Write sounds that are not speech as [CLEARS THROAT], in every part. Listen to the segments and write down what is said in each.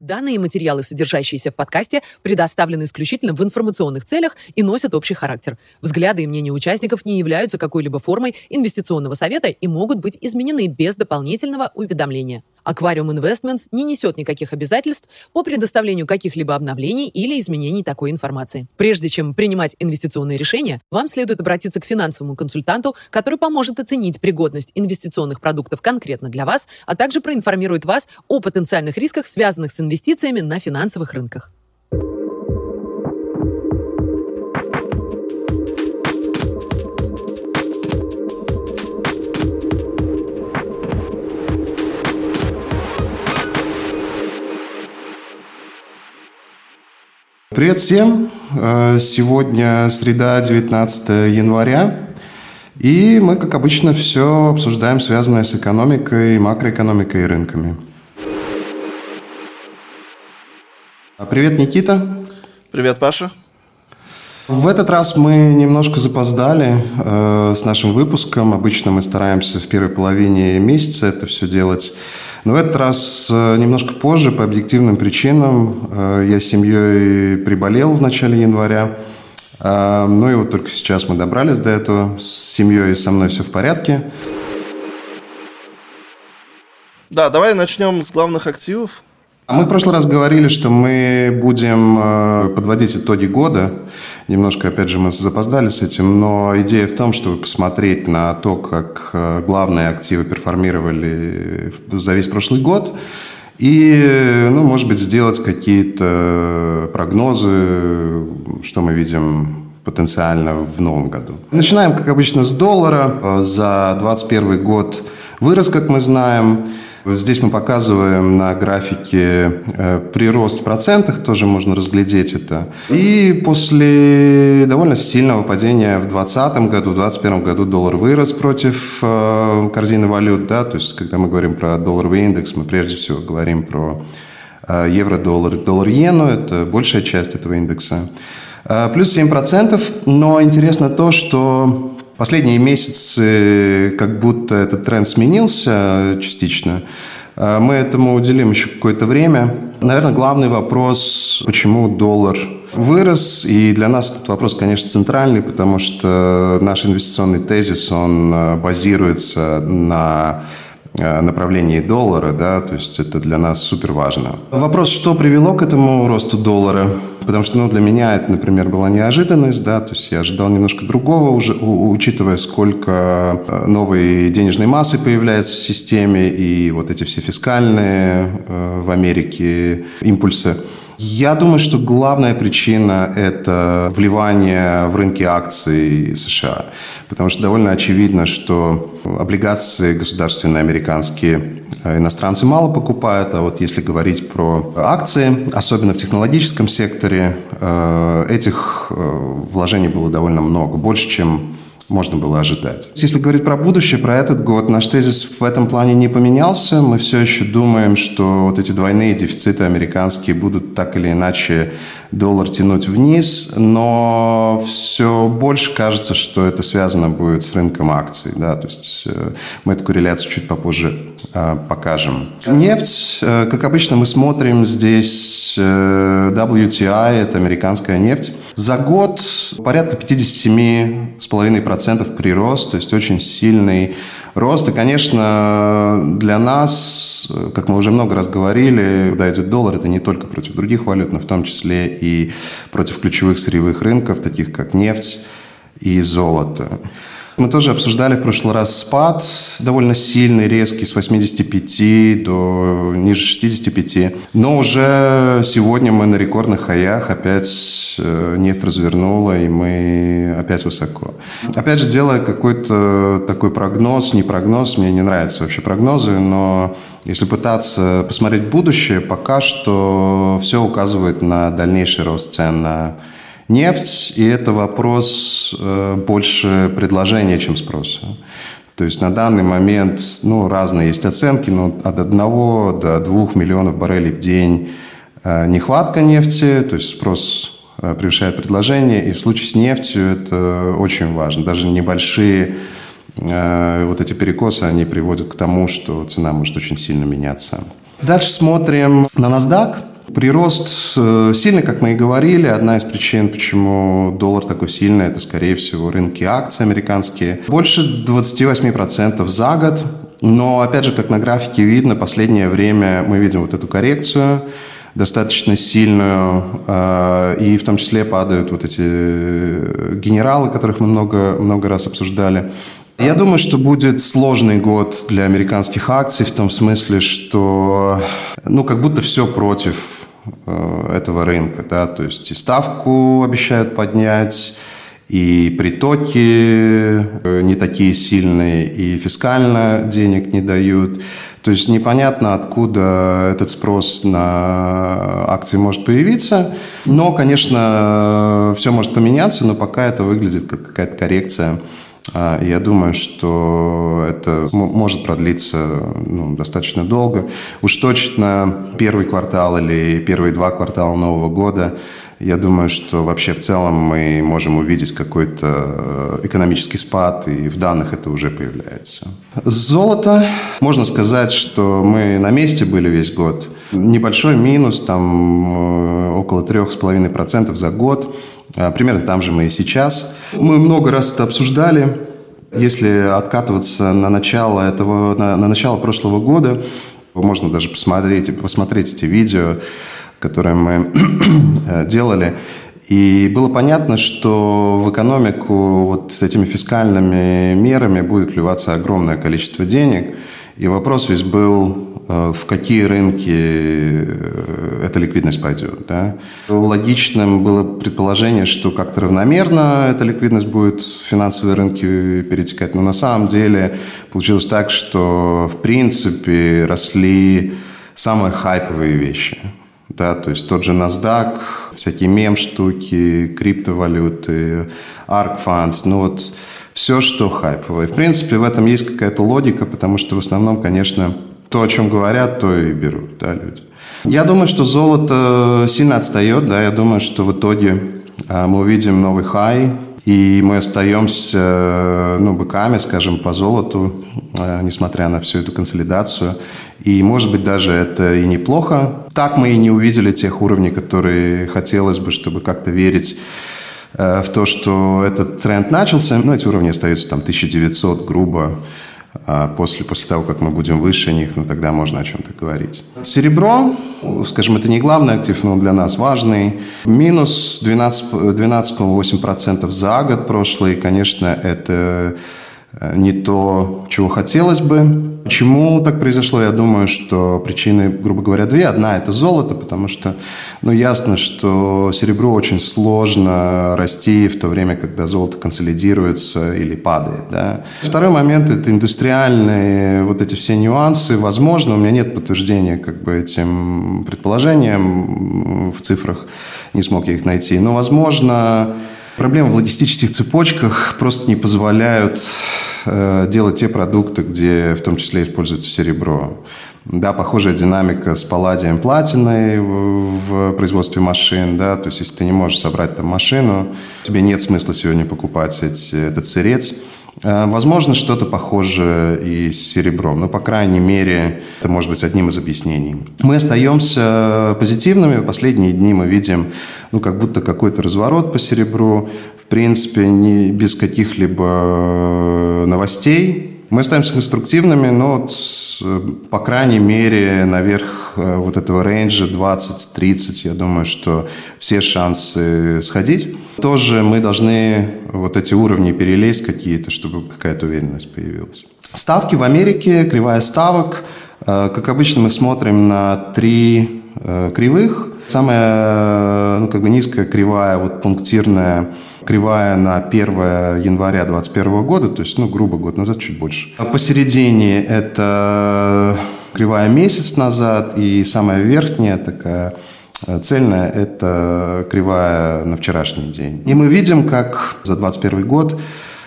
Данные материалы, содержащиеся в подкасте, предоставлены исключительно в информационных целях и носят общий характер. Взгляды и мнения участников не являются какой-либо формой инвестиционного совета и могут быть изменены без дополнительного уведомления. Aquarium Investments не несет никаких обязательств по предоставлению каких-либо обновлений или изменений такой информации. Прежде чем принимать инвестиционные решения, вам следует обратиться к финансовому консультанту, который поможет оценить пригодность инвестиционных продуктов конкретно для вас, а также проинформирует вас о потенциальных рисках, связанных с инвестициями на финансовых рынках. Привет всем! Э, сегодня среда, 19 января. И мы, как обычно, все обсуждаем, связанное с экономикой, макроэкономикой и рынками. Привет, Никита. Привет, Паша. В этот раз мы немножко запоздали э, с нашим выпуском. Обычно мы стараемся в первой половине месяца это все делать. Но в этот раз э, немножко позже, по объективным причинам, э, я с семьей приболел в начале января. Э, ну и вот только сейчас мы добрались до этого. С семьей и со мной все в порядке. Да, давай начнем с главных активов. А мы в прошлый раз говорили, что мы будем э, подводить итоги года. Немножко, опять же, мы запоздали с этим, но идея в том, чтобы посмотреть на то, как э, главные активы перформировали за весь прошлый год, и, ну, может быть, сделать какие-то прогнозы, что мы видим потенциально в новом году. Начинаем, как обычно, с доллара. Э, за 2021 год вырос, как мы знаем. Здесь мы показываем на графике э, прирост в процентах, тоже можно разглядеть это. И после довольно сильного падения в 2020 году, в 2021 году доллар вырос против э, корзины валют. Да? То есть, когда мы говорим про долларовый индекс, мы прежде всего говорим про э, евро-доллар, доллар-иену. Это большая часть этого индекса. Плюс 7%. Но интересно то, что Последние месяцы как будто этот тренд сменился частично. А, мы этому уделим еще какое-то время. Наверное, главный вопрос, почему доллар вырос. И для нас этот вопрос, конечно, центральный, потому что наш инвестиционный тезис, он а, базируется на направлении доллара, да, то есть это для нас супер важно. Вопрос, что привело к этому росту доллара? Потому что, ну, для меня это, например, была неожиданность, да, то есть я ожидал немножко другого, уже, учитывая, сколько э, новой денежной массы появляется в системе и вот эти все фискальные э, в Америке импульсы. Я думаю, что главная причина – это вливание в рынки акций США. Потому что довольно очевидно, что облигации государственные американские э, иностранцы мало покупают, а вот если говорить про акции, особенно в технологическом секторе, э, этих э, вложений было довольно много, больше, чем можно было ожидать. Если говорить про будущее, про этот год, наш тезис в этом плане не поменялся. Мы все еще думаем, что вот эти двойные дефициты американские будут так или иначе доллар тянуть вниз, но все больше кажется, что это связано будет с рынком акций. Да? То есть э, мы эту корреляцию чуть попозже э, покажем. Нефть, э, как обычно, мы смотрим здесь WTI, это американская нефть. За год порядка 57,5% прирост, то есть очень сильный рост. И, конечно, для нас, как мы уже много раз говорили, куда идет доллар, это не только против других валют, но в том числе и против ключевых сырьевых рынков, таких как нефть и золото. Мы тоже обсуждали в прошлый раз спад довольно сильный, резкий, с 85 до ниже 65. Но уже сегодня мы на рекордных хаях, опять э, нефть развернула, и мы опять высоко. Опять же, делая какой-то такой прогноз, не прогноз, мне не нравятся вообще прогнозы, но если пытаться посмотреть будущее, пока что все указывает на дальнейший рост цен на нефть, и это вопрос э, больше предложения, чем спроса. То есть на данный момент ну, разные есть оценки, но от 1 до 2 миллионов баррелей в день э, нехватка нефти, то есть спрос э, превышает предложение, и в случае с нефтью это очень важно. Даже небольшие вот эти перекосы, они приводят к тому, что цена может очень сильно меняться. Дальше смотрим на NASDAQ. Прирост э, сильный, как мы и говорили. Одна из причин, почему доллар такой сильный, это, скорее всего, рынки акций американские. Больше 28% за год. Но, опять же, как на графике видно, последнее время мы видим вот эту коррекцию достаточно сильную, э, и в том числе падают вот эти генералы, которых мы много, много раз обсуждали. Я думаю, что будет сложный год для американских акций в том смысле, что ну, как будто все против э, этого рынка. Да? То есть и ставку обещают поднять, и притоки э, не такие сильные, и фискально денег не дают. То есть непонятно, откуда этот спрос на акции может появиться. Но, конечно, все может поменяться, но пока это выглядит как какая-то коррекция я думаю, что это может продлиться ну, достаточно долго. Уж точно первый квартал или первые два квартала Нового года я думаю, что вообще в целом мы можем увидеть какой-то э, экономический спад, и в данных это уже появляется. Золото. Можно сказать, что мы на месте были весь год. Небольшой минус, там э, около 3,5% за год. А, примерно там же мы и сейчас. Мы много раз это обсуждали. Если откатываться на начало этого, на, на начало прошлого года, можно даже посмотреть, посмотреть эти видео, которые мы [CLEARS THROAT] э, делали. И было понятно, что в экономику вот этими фискальными мерами будет вливаться огромное количество денег. И вопрос весь был в какие рынки э, эта ликвидность пойдет. Да? Логичным было предположение, что как-то равномерно эта ликвидность будет в финансовые рынки перетекать, но на самом деле получилось так, что в принципе росли самые хайповые вещи. Да, то есть тот же NASDAQ, всякие мем-штуки, криптовалюты, ARK Funds, ну вот все, что хайповое. В принципе, в этом есть какая-то логика, потому что в основном, конечно, то, о чем говорят, то и берут да, люди. Я думаю, что золото сильно отстает, да, я думаю, что в итоге а, мы увидим новый хай, и мы остаемся ну, быками, скажем, по золоту, а, несмотря на всю эту консолидацию. И, может быть, даже это и неплохо. Так мы и не увидели тех уровней, которые хотелось бы, чтобы как-то верить э, в то, что этот тренд начался. Ну, эти уровни остаются там 1900, грубо. А после, после того, как мы будем выше них, ну, тогда можно о чем-то говорить. Серебро, скажем, это не главный актив, но для нас важный. Минус 12,8% 12 за год прошлый, конечно, это не то, чего хотелось бы. Почему так произошло? Я думаю, что причины, грубо говоря, две. Одна – это золото, потому что, ну, ясно, что серебро очень сложно расти в то время, когда золото консолидируется или падает, да. Второй момент – это индустриальные вот эти все нюансы. Возможно, у меня нет подтверждения как бы этим предположениям в цифрах, не смог я их найти, но, возможно, Проблемы в логистических цепочках просто не позволяют э, делать те продукты, где в том числе используется серебро. Да, похожая динамика с палладием платиной в, в производстве машин, да, то есть если ты не можешь собрать там машину, тебе нет смысла сегодня покупать эти, этот сырец, возможно, что-то похожее и с серебром, но, по крайней мере, это может быть одним из объяснений. Мы остаемся позитивными. Последние дни мы видим, ну, как будто какой-то разворот по серебру. В принципе, не без каких-либо э, новостей. Мы остаемся конструктивными, но, вот, э, по крайней мере, наверх вот этого рейнджа 20-30, я думаю, что все шансы сходить. Тоже мы должны вот эти уровни перелезть какие-то, чтобы какая-то уверенность появилась. Ставки в Америке, кривая ставок. Э, как обычно, мы смотрим на три э, кривых. Самая ну, как бы низкая кривая, вот пунктирная кривая на 1 января 2021 года, то есть, ну, грубо год назад, чуть больше. А посередине это кривая месяц назад, и самая верхняя такая Э, цельная – это кривая на вчерашний день. И мы видим, как за 2021 год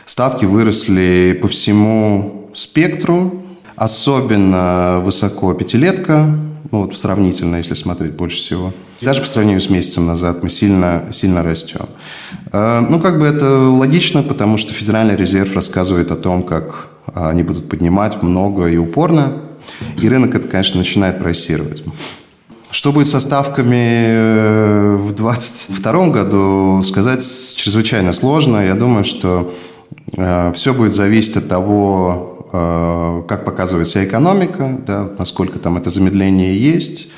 ставки выросли по всему спектру, особенно высоко пятилетка, ну вот сравнительно, если смотреть больше всего. Даже по сравнению с месяцем назад мы сильно, сильно растем. Э, ну, как бы это логично, потому что Федеральный резерв рассказывает о том, как они будут поднимать много и упорно, и рынок это, конечно, начинает пройсировать. Что будет со ставками э, в 2022 году, сказать чрезвычайно сложно. Я думаю, что э, все будет зависеть от того, как показывает себя экономика, да, насколько там это замедление есть,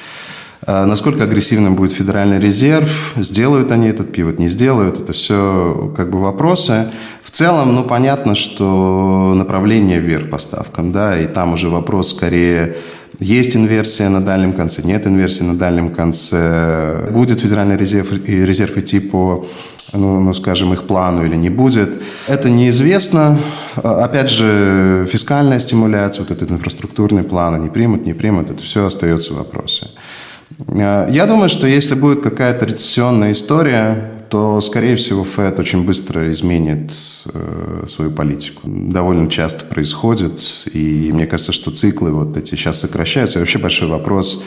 насколько агрессивным будет Федеральный резерв, сделают они этот пивот, не сделают, это все как бы вопросы. В целом, ну, понятно, что направление вверх по ставкам, да, и там уже вопрос скорее есть инверсия на дальнем конце, нет инверсии на дальнем конце. Будет Федеральный резерв, резерв идти по, ну, ну, скажем, их плану или не будет. Это неизвестно. Опять же, фискальная стимуляция, вот этот инфраструктурный план, они примут, не примут, это все остается вопросы. Я думаю, что если будет какая-то рецессионная история, то, скорее всего, ФЭД очень быстро изменит э, свою политику. Довольно часто происходит, и мне кажется, что циклы вот эти сейчас сокращаются. И вообще большой вопрос,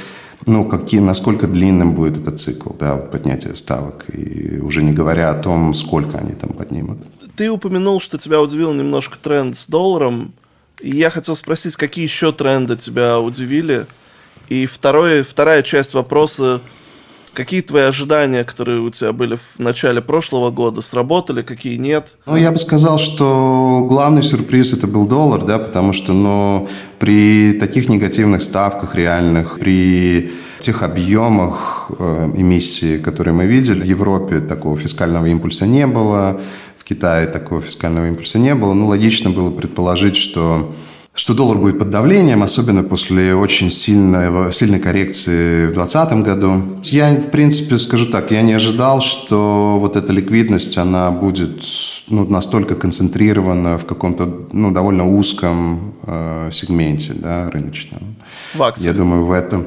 ну, какие, насколько длинным будет этот цикл, да, вот поднятия ставок, и уже не говоря о том, сколько они там поднимут. Ты упомянул, что тебя удивил немножко тренд с долларом, и я хотел спросить, какие еще тренды тебя удивили? И второе, вторая часть вопроса – Какие твои ожидания, которые у тебя были в начале прошлого года, сработали, какие нет? Ну, я бы сказал, что главный сюрприз это был доллар, да, потому что, ну, при таких негативных ставках реальных, при тех объемах э, эмиссии, которые мы видели, в Европе такого фискального импульса не было, в Китае такого фискального импульса не было. Ну, логично было предположить, что что доллар будет под давлением, особенно после очень сильной, сильной коррекции в 2020 году. Я, в принципе, скажу так, я не ожидал, что вот эта ликвидность, она будет ну, настолько концентрирована в каком-то ну, довольно узком э, сегменте да, рыночном. В акциях? Я думаю, в этом...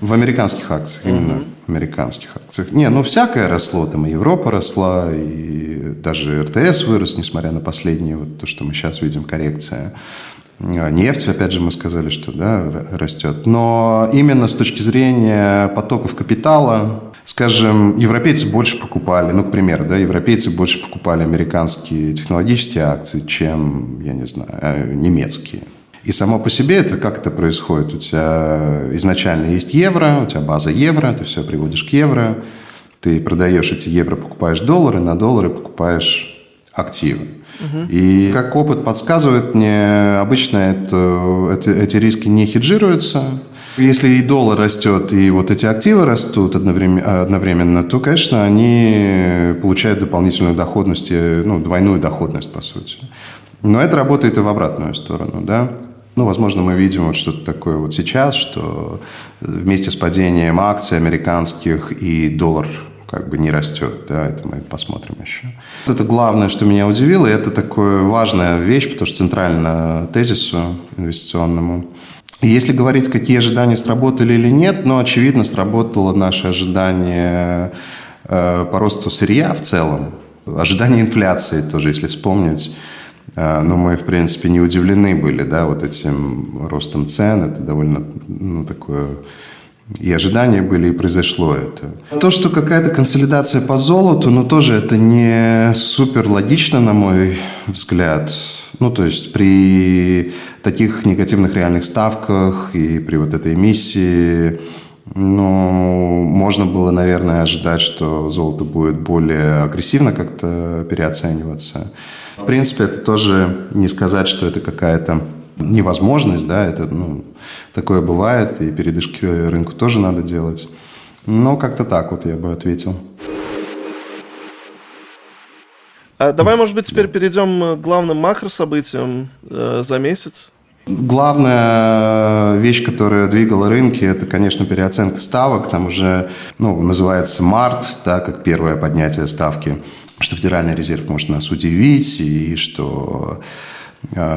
В американских акциях, угу. именно американских акциях. Не, ну всякое росло, там и Европа росла, и даже РТС вырос, несмотря на последние, вот то, что мы сейчас видим, коррекция. А, нефть, опять же, мы сказали, что да, растет. Но именно с точки зрения потоков капитала, скажем, европейцы больше покупали, ну, к примеру, да, европейцы больше покупали американские технологические акции, чем, я не знаю, э, немецкие. И само по себе это как это происходит? У тебя изначально есть евро, у тебя база евро, ты все приводишь к евро, ты продаешь эти евро, покупаешь доллары, на доллары покупаешь активы. И как опыт подсказывает мне, обычно это, это, эти риски не хеджируются. Если и доллар растет, и вот эти активы растут одновременно, одновременно то, конечно, они получают дополнительную доходность, ну, двойную доходность, по сути. Но это работает и в обратную сторону, да. Ну, возможно, мы видим вот что-то такое вот сейчас, что вместе с падением акций американских и доллар как бы не растет. Да, это мы посмотрим еще. Это главное, что меня удивило, и это такая важная вещь, потому что центрально тезису инвестиционному. Если говорить, какие ожидания сработали или нет, ну, очевидно, сработало наше ожидание э, по росту сырья в целом, ожидание инфляции тоже, если вспомнить. Э, ну, мы, в принципе, не удивлены были, да, вот этим ростом цен. Это довольно, ну, такое и ожидания были, и произошло это. То, что какая-то консолидация по золоту, но тоже это не супер логично, на мой взгляд. Ну, то есть при таких негативных реальных ставках и при вот этой эмиссии, ну, можно было, наверное, ожидать, что золото будет более агрессивно как-то переоцениваться. В принципе, это тоже не сказать, что это какая-то невозможность, да, это, ну, такое бывает, и передышки рынку тоже надо делать. Но как-то так вот я бы ответил. А давай, может быть, теперь перейдем к главным макрособытиям э, за месяц. Главная вещь, которая двигала рынки, это, конечно, переоценка ставок. Там уже ну, называется март, да, как первое поднятие ставки, что Федеральный резерв может нас удивить, и что Э,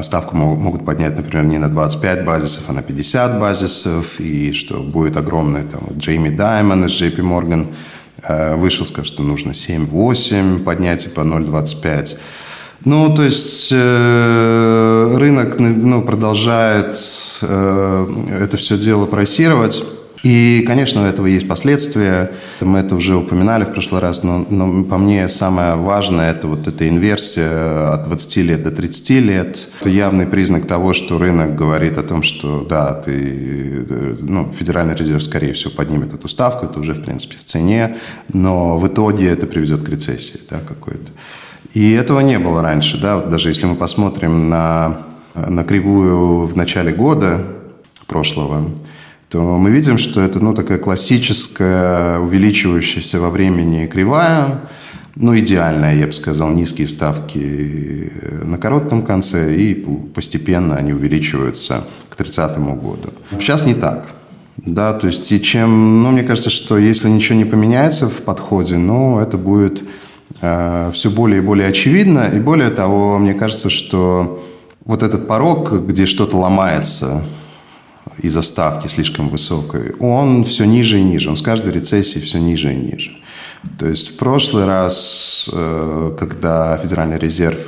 ставку могут поднять, например, не на 25 базисов, а на 50 базисов, и что будет огромный, там, вот Джейми Даймон из JP Morgan э, вышел, сказал, что нужно 7-8 поднятие по 0,25. Ну, то есть э, рынок ну, продолжает э, это все дело просировать. И, конечно, у этого есть последствия. Мы это уже упоминали в прошлый раз, но, но по мне самое важное – это вот эта инверсия от 20 лет до 30 лет. Это явный признак того, что рынок говорит о том, что да, ты, ну, Федеральный резерв, скорее всего, поднимет эту ставку, это уже, в принципе, в цене, но в итоге это приведет к рецессии да, какой-то. И этого не было раньше. Да? Вот даже если мы посмотрим на, на кривую в начале года прошлого, то мы видим, что это ну, такая классическая, увеличивающаяся во времени кривая, ну, идеальная, я бы сказал, низкие ставки на коротком конце, и постепенно они увеличиваются к 30 году. Сейчас не так. Да, то есть, и чем, ну, мне кажется, что если ничего не поменяется в подходе, ну, это будет э, все более и более очевидно. И более того, мне кажется, что вот этот порог, где что-то ломается, из-за ставки слишком высокой, он все ниже и ниже. Он с каждой рецессией все ниже и ниже. То есть в прошлый раз, э, когда Федеральный резерв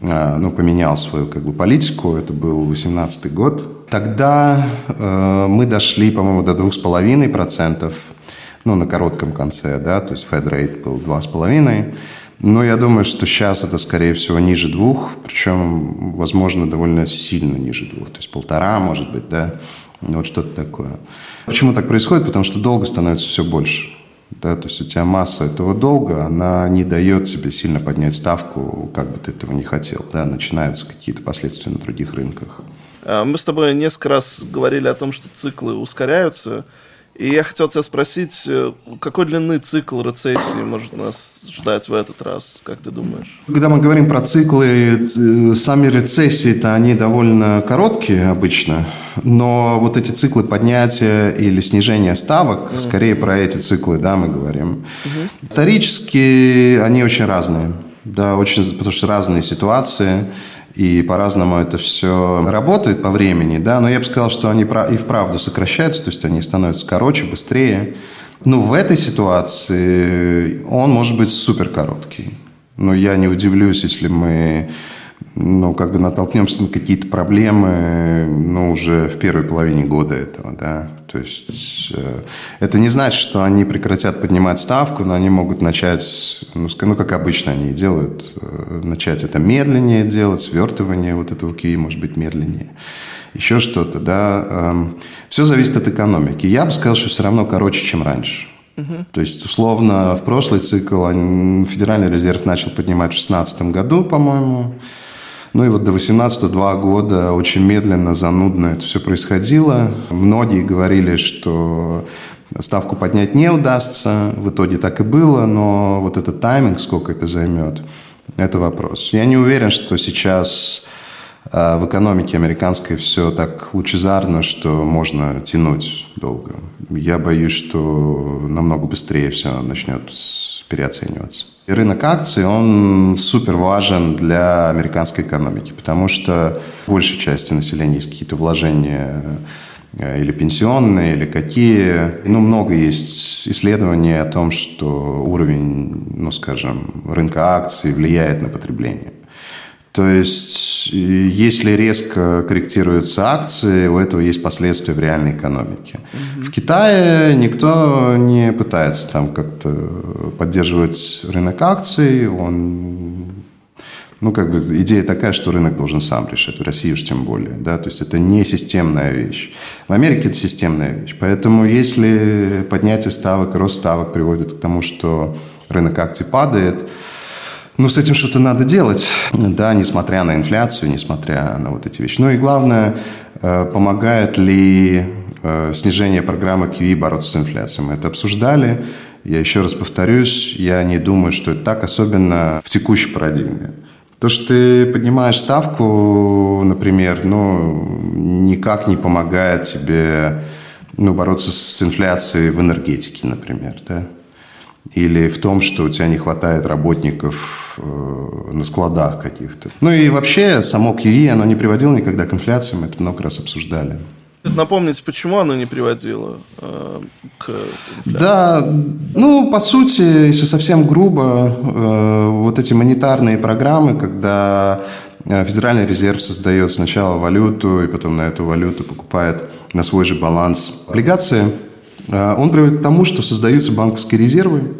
э, ну, поменял свою как бы, политику, это был 2018 год, тогда э, мы дошли, по-моему, до 2,5%, ну, на коротком конце, да, то есть Fed rate был 2,5%. Но я думаю, что сейчас это, скорее всего, ниже двух, причем, возможно, довольно сильно ниже двух, то есть полтора, может быть, да. Вот что-то такое. Почему так происходит? Потому что долго становится все больше. Да, то есть у тебя масса этого долга, она не дает тебе сильно поднять ставку, как бы ты этого не хотел. Да, начинаются какие-то последствия на других рынках. А, мы с тобой несколько раз говорили о том, что циклы ускоряются. И я хотел тебя спросить, э, какой длины цикл рецессии может нас ждать в этот раз, как ты думаешь? Когда мы говорим про циклы, э, сами рецессии-то они довольно короткие обычно, но вот эти циклы поднятия или снижения ставок, mm. скорее про эти циклы, да, мы говорим. Mm-hmm. Исторически они очень разные, да, очень, потому что разные ситуации и по-разному это все работает по времени, да, но я бы сказал, что они и вправду сокращаются, то есть они становятся короче, быстрее. Ну, в этой ситуации он может быть супер короткий. Но я не удивлюсь, если мы ну, как бы натолкнемся на какие-то проблемы, ну, уже в первой половине года этого, да. То есть э, это не значит, что они прекратят поднимать ставку, но они могут начать, ну, ну как обычно они делают, э, начать это медленнее делать, свертывание вот этого QE может быть медленнее, еще что-то, да. Эм, все зависит от экономики. Я бы сказал, что все равно короче, чем раньше. Угу. То есть, условно, в прошлый цикл Федеральный резерв начал поднимать в 2016 году, по-моему, ну и вот до 18 два года очень медленно, занудно это все происходило. Многие говорили, что ставку поднять не удастся. В итоге так и было, но вот этот тайминг, сколько это займет, это вопрос. Я не уверен, что сейчас а, в экономике американской все так лучезарно, что можно тянуть долго. Я боюсь, что намного быстрее все начнет переоцениваться. И рынок акций, он супер важен для американской экономики, потому что большей части населения есть какие-то вложения э, или пенсионные, или какие. Ну, много есть исследований о том, что уровень, ну, скажем, рынка акций влияет на потребление. То есть, если резко корректируются акции, у этого есть последствия в реальной экономике. Угу. В Китае никто не пытается там как-то поддерживать рынок акций. Он, ну, как бы идея такая, что рынок должен сам решать. В России уж тем более. Да? То есть, это не системная вещь. В Америке это системная вещь. Поэтому, если поднятие ставок, рост ставок приводит к тому, что рынок акций падает – ну, с этим что-то надо делать, да, несмотря на инфляцию, несмотря на вот эти вещи. Ну и главное, э, помогает ли э, снижение программы QE бороться с инфляцией. Мы это обсуждали. Я еще раз повторюсь, я не думаю, что это так, особенно в текущей парадигме. То, что ты поднимаешь ставку, например, ну, никак не помогает тебе ну, бороться с инфляцией в энергетике, например, да или в том, что у тебя не хватает работников э, на складах каких-то. Ну и вообще само QE, оно не приводило никогда к инфляции, мы это много раз обсуждали. Напомнить, почему оно не приводило э, к инфляции? Да, ну, по сути, если совсем грубо, э, вот эти монетарные программы, когда э, Федеральный резерв создает сначала валюту, и потом на эту валюту покупает на свой же баланс облигации – он приводит к тому, что создаются банковские резервы,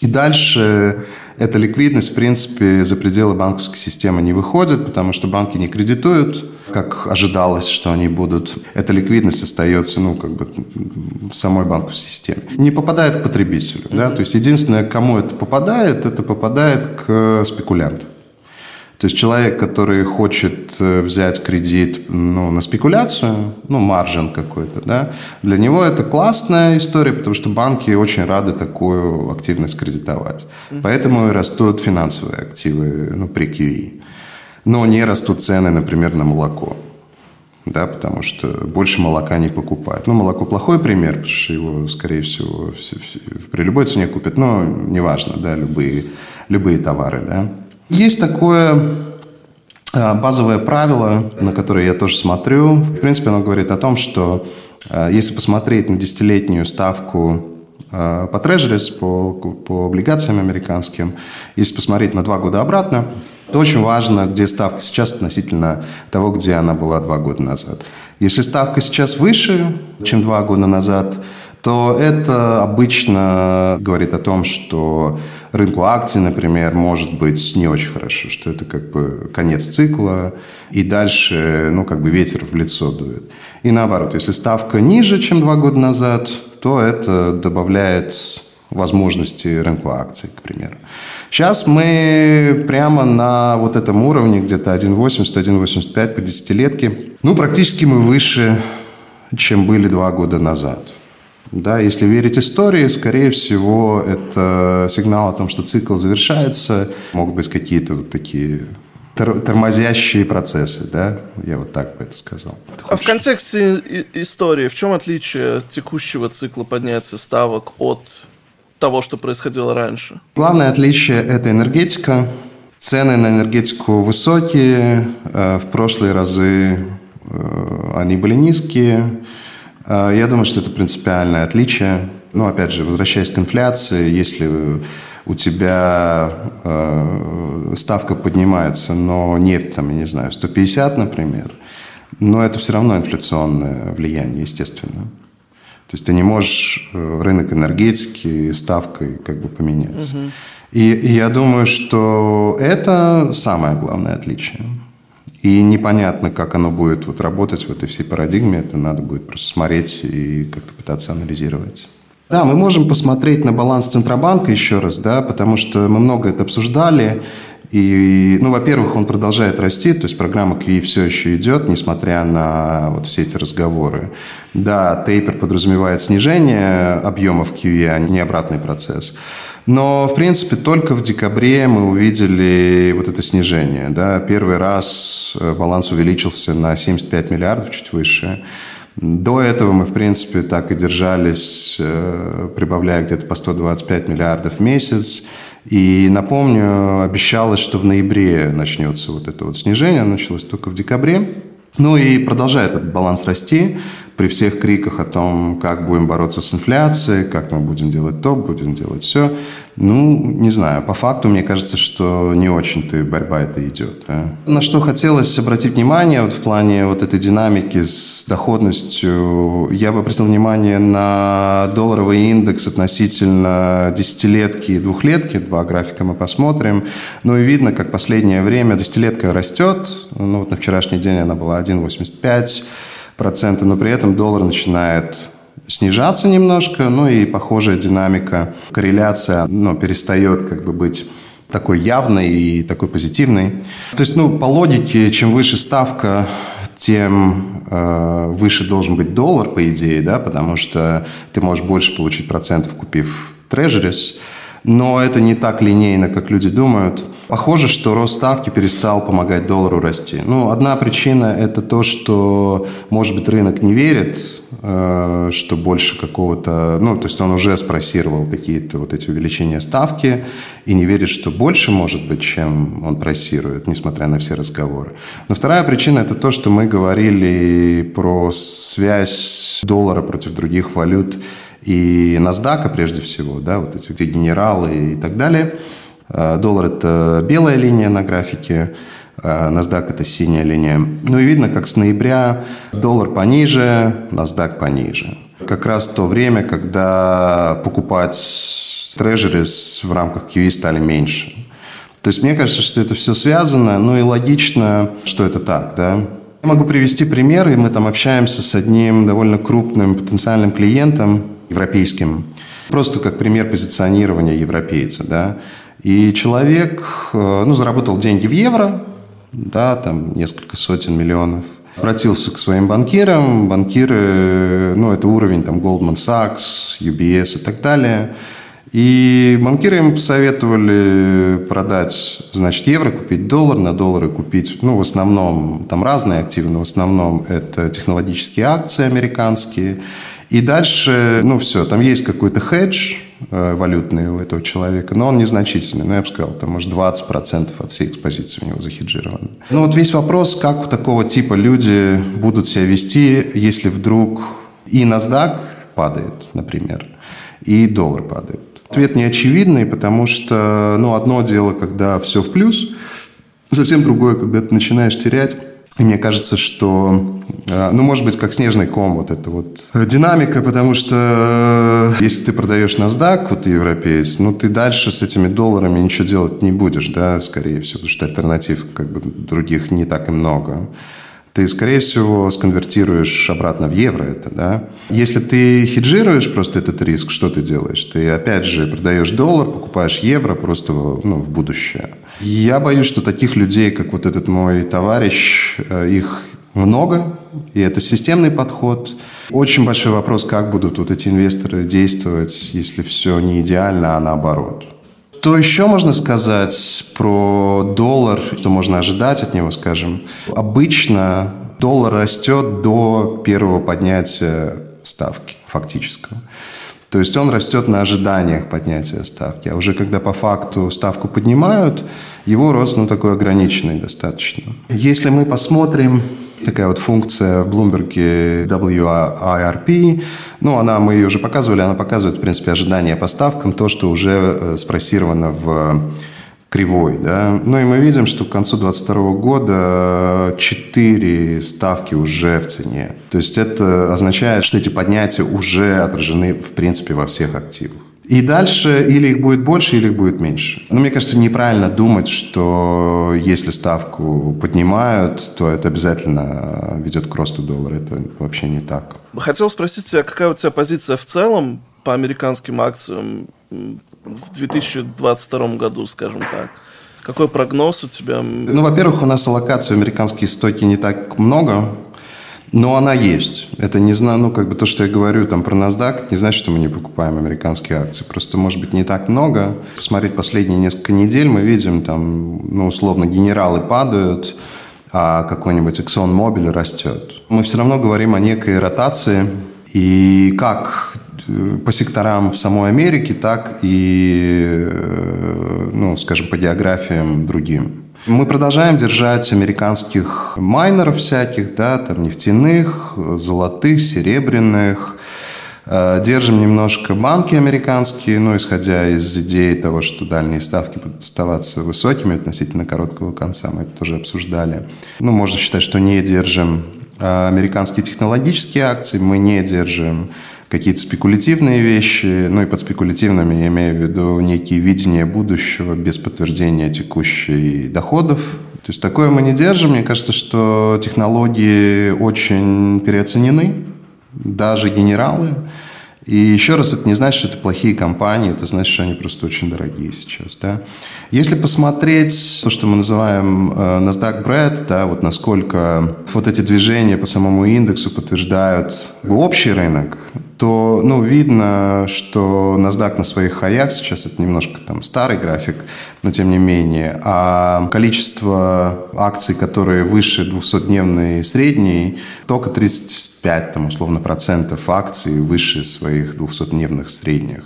и дальше эта ликвидность, в принципе, за пределы банковской системы не выходит, потому что банки не кредитуют, как ожидалось, что они будут. Эта ликвидность остается, ну, как бы в самой банковской системе. Не попадает к потребителю, да, то есть единственное, кому это попадает, это попадает к спекулянту. То есть человек, который хочет э, взять кредит ну, на спекуляцию, ну, маржин какой-то, да, для него это классная история, потому что банки очень рады такую активность кредитовать. Поэтому и растут финансовые активы ну, при QE. Но не растут цены, например, на молоко. Да, потому что больше молока не покупают. Ну, молоко плохой пример, потому что его, скорее всего, все, все, при любой цене купят, но неважно, да, любые, любые товары, да. Есть такое а, базовое правило, на которое я тоже смотрю. В принципе, оно говорит о том, что а, если посмотреть на десятилетнюю ставку а, по трежерис, по, по облигациям американским, если посмотреть на два года обратно, то очень важно, где ставка сейчас относительно того, где она была два года назад. Если ставка сейчас выше, чем два года назад, то это обычно говорит о том, что рынку акций, например, может быть не очень хорошо, что это как бы конец цикла, и дальше, ну, как бы ветер в лицо дует. И наоборот, если ставка ниже, чем два года назад, то это добавляет возможности рынку акций, к примеру. Сейчас мы прямо на вот этом уровне, где-то 1,80-1,85 по десятилетке. Ну, практически мы выше, чем были два года назад. Да, если верить истории, скорее всего, это сигнал о том, что цикл завершается. Могут быть какие-то вот такие тормозящие процессы, да, я вот так бы это сказал. А в контексте истории, в чем отличие текущего цикла поднятия ставок от того, что происходило раньше? Главное отличие – это энергетика. Цены на энергетику высокие, э, в прошлые разы э, они были низкие. Э, я думаю, что это принципиальное отличие. Ну, опять же, возвращаясь к инфляции, если у тебя э, ставка поднимается, но нефть, там, я не знаю, 150, например, но это все равно инфляционное влияние, естественно. То есть ты не можешь э, рынок энергетики ставкой как бы поменять. Угу. И, и я думаю, что это самое главное отличие. И непонятно, как оно будет вот работать в этой всей парадигме. Это надо будет просто смотреть и как-то пытаться анализировать. Да, мы можем посмотреть на баланс Центробанка еще раз, да, потому что мы много это обсуждали. И, ну, во-первых, он продолжает расти, то есть программа QE все еще идет, несмотря на вот все эти разговоры. Да, тейпер подразумевает снижение объемов QE, а не обратный процесс. Но, в принципе, только в декабре мы увидели вот это снижение. Да? Первый раз э, баланс увеличился на 75 миллиардов, чуть выше. До этого мы, в принципе, так и держались, э, прибавляя где-то по 125 миллиардов в месяц. И напомню, обещалось, что в ноябре начнется вот это вот снижение, началось только в декабре. Ну и продолжает этот баланс расти при всех криках о том, как будем бороться с инфляцией, как мы будем делать то, будем делать все. Ну, не знаю, по факту мне кажется, что не очень-то борьба это идет. Да? На что хотелось обратить внимание вот в плане вот этой динамики с доходностью, я бы обратил внимание на долларовый индекс относительно десятилетки и двухлетки, два графика мы посмотрим. Ну и видно, как последнее время десятилетка растет, ну вот на вчерашний день она была 1,85, процента, но при этом доллар начинает снижаться немножко, ну и похожая динамика, корреляция ну, перестает как бы быть такой явной и такой позитивной. То есть, ну, по логике, чем выше ставка, тем э, выше должен быть доллар, по идее, да, потому что ты можешь больше получить процентов, купив трежерис, но это не так линейно, как люди думают. Похоже, что рост ставки перестал помогать доллару расти. Ну, одна причина – это то, что, может быть, рынок не верит, э, что больше какого-то... Ну, то есть он уже спросировал какие-то вот эти увеличения ставки и не верит, что больше может быть, чем он просирует, несмотря на все разговоры. Но вторая причина – это то, что мы говорили про связь доллара против других валют и NASDAQ прежде всего, да, вот эти генералы и так далее – Э, доллар – это белая линия на графике, э, NASDAQ – это синяя линия. Ну и видно, как с ноября доллар пониже, NASDAQ пониже. как раз то время, когда покупать трежерис в рамках QE стали меньше. То есть мне кажется, что это все связано, ну и логично, что это так, да. Я могу привести пример, и мы там общаемся с одним довольно крупным потенциальным клиентом, европейским, просто как пример позиционирования европейца, да. И человек, э, ну, заработал деньги в евро, да, там несколько сотен миллионов, обратился к своим банкирам, банкиры, ну, это уровень там Goldman Sachs, UBS и так далее – и банкиры им посоветовали продать, значит, евро, купить доллар, на доллары купить, ну, в основном, там разные активы, но в основном это технологические акции американские. И дальше, ну, все, там есть какой-то хедж э, валютный у этого человека, но он незначительный. Ну, я бы сказал, там, может, 20% от всей экспозиции у него захеджировано. Ну, вот весь вопрос, как у такого типа люди будут себя вести, если вдруг и NASDAQ падает, например, и доллар падает. Ответ не очевидный, потому что ну, одно дело, когда все в плюс, совсем другое, когда ты начинаешь терять. И мне кажется, что, э, ну, может быть, как снежный ком, вот это вот динамика, потому что э, если ты продаешь NASDAQ, вот ты европеец, ну, ты дальше с этими долларами ничего делать не будешь, да, скорее всего, потому что альтернатив как бы других не так и много ты, скорее всего, сконвертируешь обратно в евро это, да. Если ты хеджируешь просто этот риск, что ты делаешь? Ты, опять же, продаешь доллар, покупаешь евро просто ну, в будущее. Я боюсь, что таких людей, как вот этот мой товарищ, э, их много, и это системный подход. Очень большой вопрос, как будут вот эти инвесторы действовать, если все не идеально, а наоборот. Что еще можно сказать про доллар, что можно ожидать от него, скажем? Обычно доллар растет до первого поднятия ставки фактического. То есть он растет на ожиданиях поднятия ставки. А уже когда по факту ставку поднимают, его рост ну, такой ограниченный достаточно. Если мы посмотрим такая вот функция в Bloomberg WIRP. Ну, она, мы ее уже показывали, она показывает, в принципе, ожидания по ставкам, то, что уже э, спросировано в кривой. Да? Ну и мы видим, что к концу 2022 года 4 ставки уже в цене. То есть это означает, что эти поднятия уже отражены, в принципе, во всех активах. И дальше или их будет больше, или их будет меньше. Но мне кажется, неправильно думать, что если ставку поднимают, то это обязательно ведет к росту доллара. Это вообще не так. Хотел спросить тебя, какая у тебя позиция в целом по американским акциям в 2022 году, скажем так? Какой прогноз у тебя? Ну, во-первых, у нас аллокации в американские стоки не так много. Но она есть. Это не знаю, ну, как бы то, что я говорю там про NASDAQ, не значит, что мы не покупаем американские акции. Просто, может быть, не так много. Посмотреть последние несколько недель, мы видим там, ну, условно, генералы падают, а какой-нибудь ExxonMobil растет. Мы все равно говорим о некой ротации, и как по секторам в самой Америке, так и, э, ну, скажем, по географиям другим. Мы продолжаем держать американских майнеров всяких, да, там нефтяных, золотых, серебряных. Э, держим немножко банки американские, ну, исходя из идеи того, что дальние ставки будут оставаться высокими относительно короткого конца. Мы это тоже обсуждали. Ну, можно считать, что не держим э, американские технологические акции, мы не держим какие-то спекулятивные вещи, ну и под спекулятивными я имею в виду некие видения будущего без подтверждения текущей доходов. То есть такое мы не держим. Мне кажется, что технологии очень переоценены, даже генералы. И еще раз, это не значит, что это плохие компании, это значит, что они просто очень дорогие сейчас. Да? Если посмотреть то, что мы называем э, NASDAQ Bread, да, вот насколько вот эти движения по самому индексу подтверждают общий рынок, то ну, видно, что NASDAQ на своих хаях, сейчас это немножко там старый график, но тем не менее, а количество акций, которые выше 200-дневной средней, только 35, там, условно, процентов акций выше своих 200-дневных средних.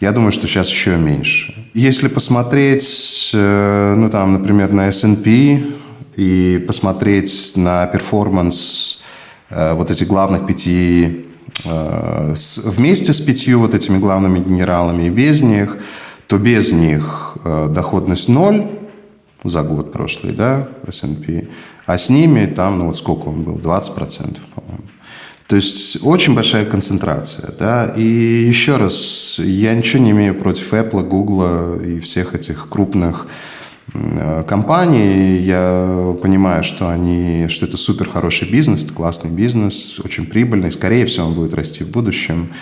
Я думаю, что сейчас еще меньше. Если посмотреть, э, ну, там, например, на S&P и посмотреть на перформанс э, вот этих главных пяти Э, вместе с пятью вот этими главными генералами и без них, то без них доходность ноль за год прошлый, да, S&P, а с ними там, ну вот сколько он был, 20%, по-моему. То есть очень большая концентрация. Да? И еще раз, я ничего не имею против Apple, Google и всех этих крупных Э, компании. Я понимаю, что, они, что это супер хороший бизнес, классный бизнес, очень прибыльный. Скорее всего, он будет расти в будущем.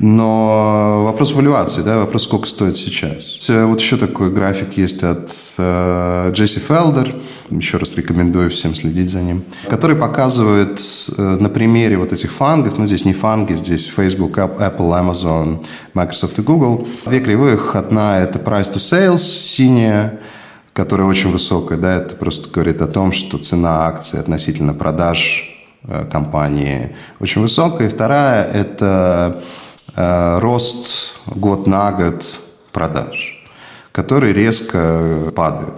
Но вопрос валюации, да, вопрос, сколько стоит сейчас. Вот еще такой график есть от э, Джесси Фелдер, еще раз рекомендую всем следить за ним, который показывает э, на примере вот этих фангов, ну здесь не фанги, здесь Facebook, Apple, Amazon, Microsoft и Google. Две кривых, одна это price to sales, синяя, которая очень высокая, да, это просто говорит о том, что цена акций относительно продаж э, компании очень высокая. И вторая – это рост год на год продаж, который резко падает.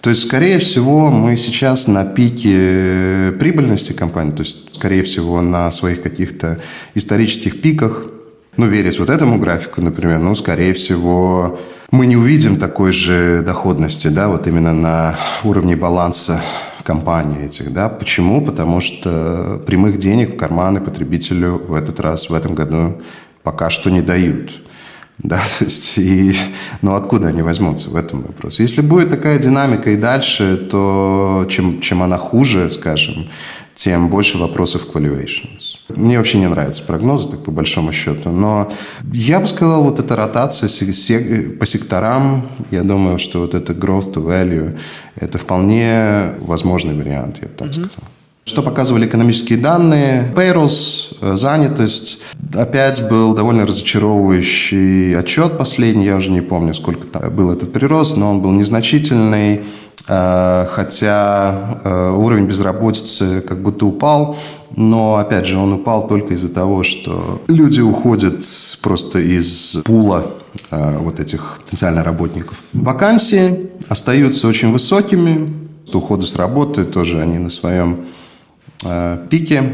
То есть, скорее всего, мы сейчас на пике прибыльности компании, то есть, скорее всего, на своих каких-то исторических пиках. Ну, верить вот этому графику, например, ну, скорее всего, мы не увидим такой же доходности, да, вот именно на уровне баланса компаний этих, да. Почему? Потому что прямых денег в карманы потребителю в этот раз, в этом году пока что не дают. Да, [LAUGHS] то есть, и, ну откуда они возьмутся в этом вопросе? Если будет такая динамика и дальше, то чем, чем она хуже, скажем, тем больше вопросов к valuations. Мне вообще не нравятся прогнозы, так по большому счету. Но я бы сказал, вот эта ротация по секторам, я думаю, что вот это growth to value, это вполне возможный вариант, я бы так mm-hmm. сказал. Что показывали экономические данные? Payrolls, э, занятость. Опять был довольно разочаровывающий отчет последний. Я уже не помню, сколько там был этот прирост, но он был незначительный. Э, хотя э, уровень безработицы как будто упал, но, опять же, он упал только из-за того, что люди уходят просто из пула вот этих потенциальных работников. Вакансии остаются очень высокими, уходы с работы тоже они на своем пике.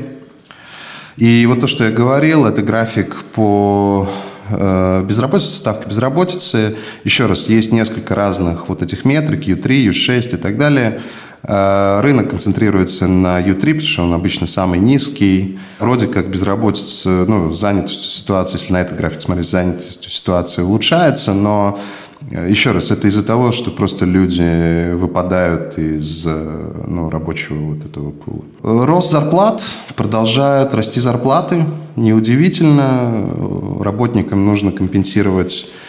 И вот то, что я говорил, это график по Э, безработица, ставка безработицы. Еще раз, есть несколько разных вот этих метрик, U3, U6 и так далее. Э, рынок концентрируется на U3, потому что он обычно самый низкий. Вроде как безработица, ну, занятость ситуации, если на этот график смотреть, занятость ситуации улучшается, но Э, еще раз, это из-за того, что просто люди выпадают из э, ну, рабочего вот этого пула. Рост зарплат, продолжают расти зарплаты. Неудивительно, работникам нужно компенсировать э,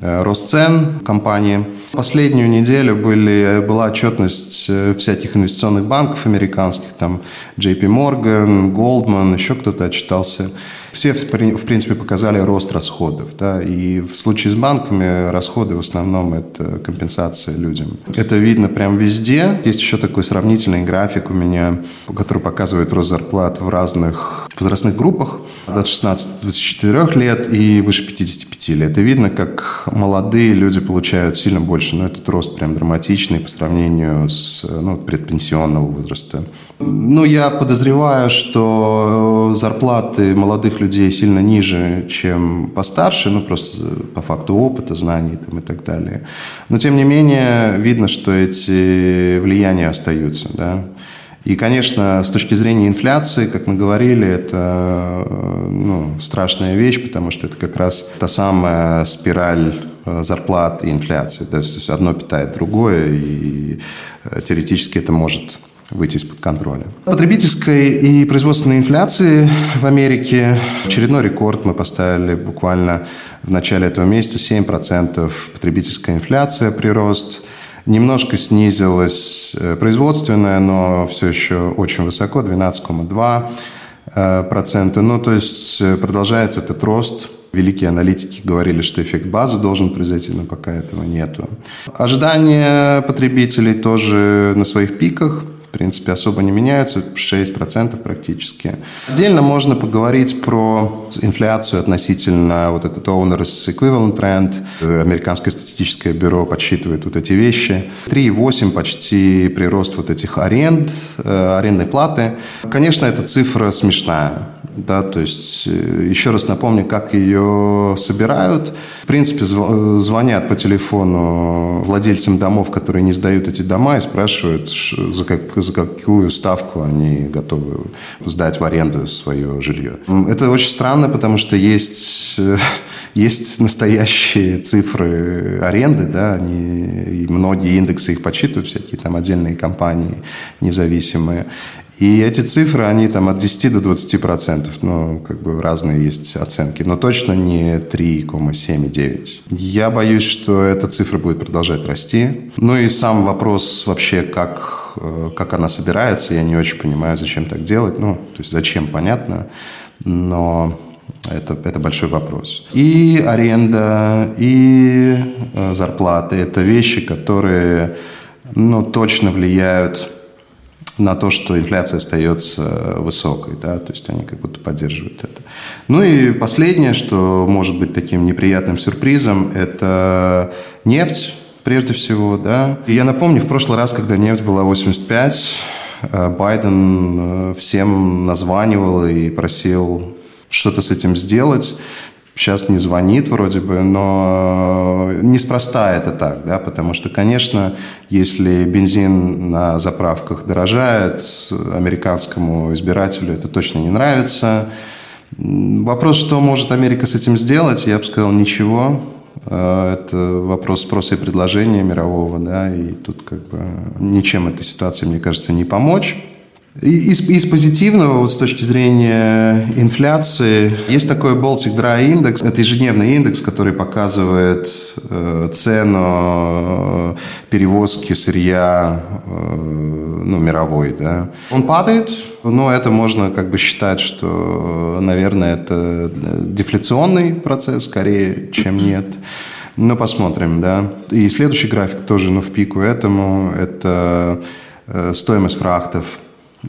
рост цен компании. Последнюю неделю были, была отчетность всяких инвестиционных банков американских, там JP Morgan, Goldman, еще кто-то отчитался. Все, в принципе, показали рост расходов. Да, и в случае с банками расходы в основном это компенсация людям. Это видно прям везде. Есть еще такой сравнительный график у меня, который показывает рост зарплат в разных возрастных группах. От 16 до 24 лет и выше 55 лет. И видно, как молодые люди получают сильно больше. Но этот рост прям драматичный по сравнению с ну, предпенсионного возраста. Ну, я подозреваю, что зарплаты молодых людей сильно ниже, чем постарше, ну, просто по факту опыта, знаний там, и так далее. Но, тем не менее, видно, что эти влияния остаются, да. И, конечно, с точки зрения инфляции, как мы говорили, это ну, страшная вещь, потому что это как раз та самая спираль э, зарплат и инфляции. То есть одно питает другое, и э, теоретически это может выйти из-под контроля. Потребительской и производственной инфляции в Америке очередной рекорд мы поставили буквально в начале этого месяца. 7% потребительская инфляция, прирост. Немножко снизилась э, производственная, но все еще очень высоко, 12,2%. Э, ну, то есть э, продолжается этот рост. Великие аналитики говорили, что эффект базы должен произойти, но пока этого нету. Ожидания потребителей тоже на своих пиках в принципе, особо не меняются, 6% практически. Отдельно можно поговорить про инфляцию относительно вот этот owners equivalent trend. Американское статистическое бюро подсчитывает вот эти вещи. 3,8 почти прирост вот этих аренд, э, арендной платы. Конечно, эта цифра смешная да, то есть э, еще раз напомню, как ее собирают. В принципе, звонят по телефону владельцам домов, которые не сдают эти дома и спрашивают, за, как, за какую ставку они готовы сдать в аренду свое жилье. Это очень странно, потому что есть, [LAUGHS] есть настоящие цифры аренды, да, они, и многие индексы их подсчитывают, всякие там отдельные компании независимые. И эти цифры, они там от 10 до 20 процентов, ну, как бы разные есть оценки, но точно не 3,7,9. Я боюсь, что эта цифра будет продолжать расти. Ну и сам вопрос вообще, как, э, как она собирается, я не очень понимаю, зачем так делать. Ну, то есть зачем, понятно, но это, это большой вопрос. И аренда, и э, зарплаты – это вещи, которые ну, точно влияют на то, что инфляция остается высокой, да, то есть они как будто поддерживают это. Ну и последнее, что может быть таким неприятным сюрпризом, это нефть, прежде всего, да. И я напомню, в прошлый раз, когда нефть была 85, э, Байден э, всем названивал и просил что-то с этим сделать сейчас не звонит вроде бы, но неспроста это так, да, потому что, конечно, если бензин на заправках дорожает, американскому избирателю это точно не нравится. Вопрос, что может Америка с этим сделать, я бы сказал, ничего. Э, это вопрос спроса и предложения мирового, да, и тут как бы ничем этой ситуации, мне кажется, не помочь. Из, из позитивного, вот с точки зрения инфляции, есть такой Baltic Dry Index. Это ежедневный индекс, который показывает э, цену э, перевозки сырья э, ну, мировой. Да. Он падает, но это можно как бы считать, что, наверное, это дефляционный процесс скорее, чем нет. Но посмотрим, да. И следующий график тоже, ну, в пику этому, это э, стоимость фрахтов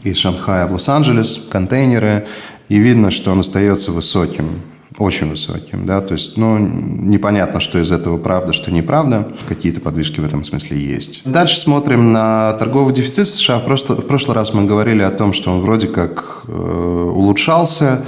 из Шанхая в Лос-Анджелес, контейнеры, и видно, что он остается высоким, очень высоким, да, то есть, ну, непонятно, что из этого правда, что неправда, какие-то подвижки в этом смысле есть. Дальше смотрим на торговый дефицит США. Прошлый, в прошлый раз мы говорили о том, что он вроде как э, улучшался,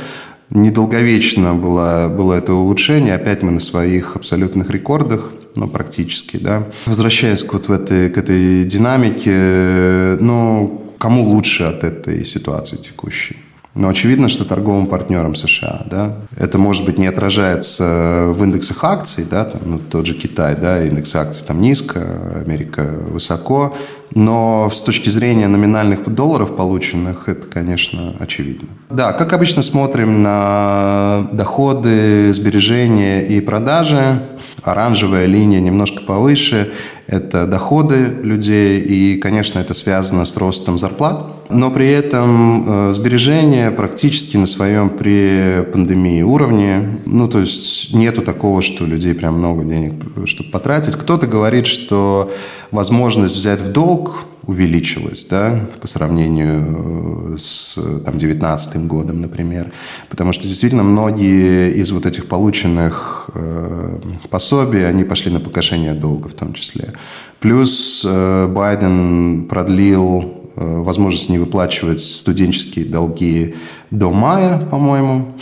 недолговечно было, было это улучшение, опять мы на своих абсолютных рекордах, ну, практически, да. Возвращаясь вот в этой, к этой динамике, ну, кому лучше от этой ситуации текущей? Но очевидно, что торговым партнерам США, да, это, может быть, не отражается в индексах акций, да, там, ну, тот же Китай, да, индекс акций там низко, Америка высоко, но с точки зрения номинальных долларов полученных, это, конечно, очевидно. Да, как обычно смотрим на доходы, сбережения и продажи. Оранжевая линия немножко повыше – это доходы людей, и, конечно, это связано с ростом зарплат. Но при этом э, сбережения практически на своем при пандемии уровне. Ну, то есть нету такого, что у людей прям много денег, чтобы потратить. Кто-то говорит, что возможность взять в долг увеличилась, да, по сравнению э, с там, 19 годом, например. Потому что действительно многие из вот этих полученных э, пособий, они пошли на погашение долга в том числе. Плюс э, Байден продлил э, возможность не выплачивать студенческие долги до мая, по-моему.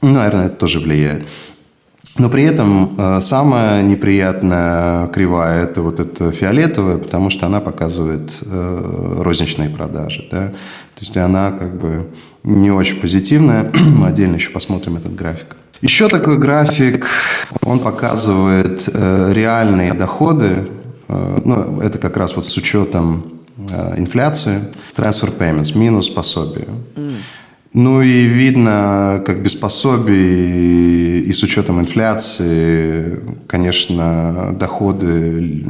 Ну, наверное, это тоже влияет. Но при этом э, самая неприятная кривая – это вот эта фиолетовая, потому что она показывает э, розничные продажи. Да? То есть она как бы не очень позитивная. [CLEARS THROAT] Мы отдельно еще посмотрим этот график. Еще такой график, он показывает э, реальные доходы. Ну, это как раз вот с учетом инфляции. Transfer payments минус пособие. Mm. Ну и видно, как без пособий и с учетом инфляции, конечно, доходы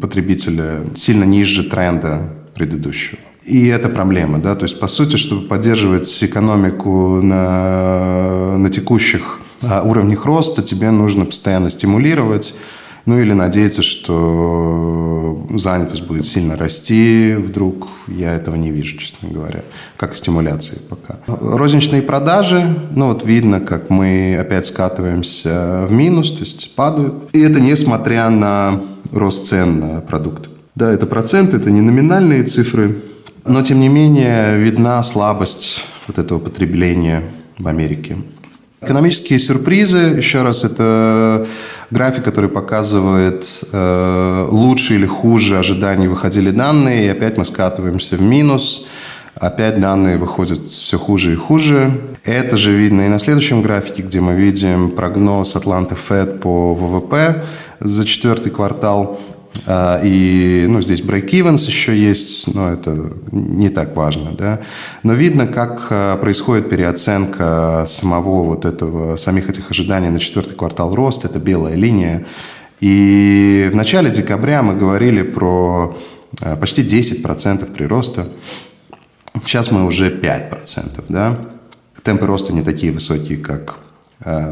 потребителя сильно ниже тренда предыдущего. И это проблема, да, то есть, по сути, чтобы поддерживать экономику на, на текущих а, уровнях роста, тебе нужно постоянно стимулировать, ну или надеяться, что занятость будет сильно расти вдруг. Я этого не вижу, честно говоря, как стимуляции пока. Розничные продажи, ну вот видно, как мы опять скатываемся в минус, то есть падают. И это несмотря на рост цен на продукты. Да, это проценты, это не номинальные цифры, но тем не менее видна слабость вот этого потребления в Америке. Экономические сюрпризы, еще раз, это график, который показывает, э, лучше или хуже ожиданий выходили данные, и опять мы скатываемся в минус. Опять данные выходят все хуже и хуже. Это же видно и на следующем графике, где мы видим прогноз Атланты Фед по ВВП за четвертый квартал. А, и ну, здесь break-evens еще есть, но это не так важно. Да? Но видно, как а, происходит переоценка самого вот этого, самих этих ожиданий на четвертый квартал роста. Это белая линия. И в начале декабря мы говорили про а, почти 10% прироста. Сейчас мы уже 5%. Да? Темпы роста не такие высокие, как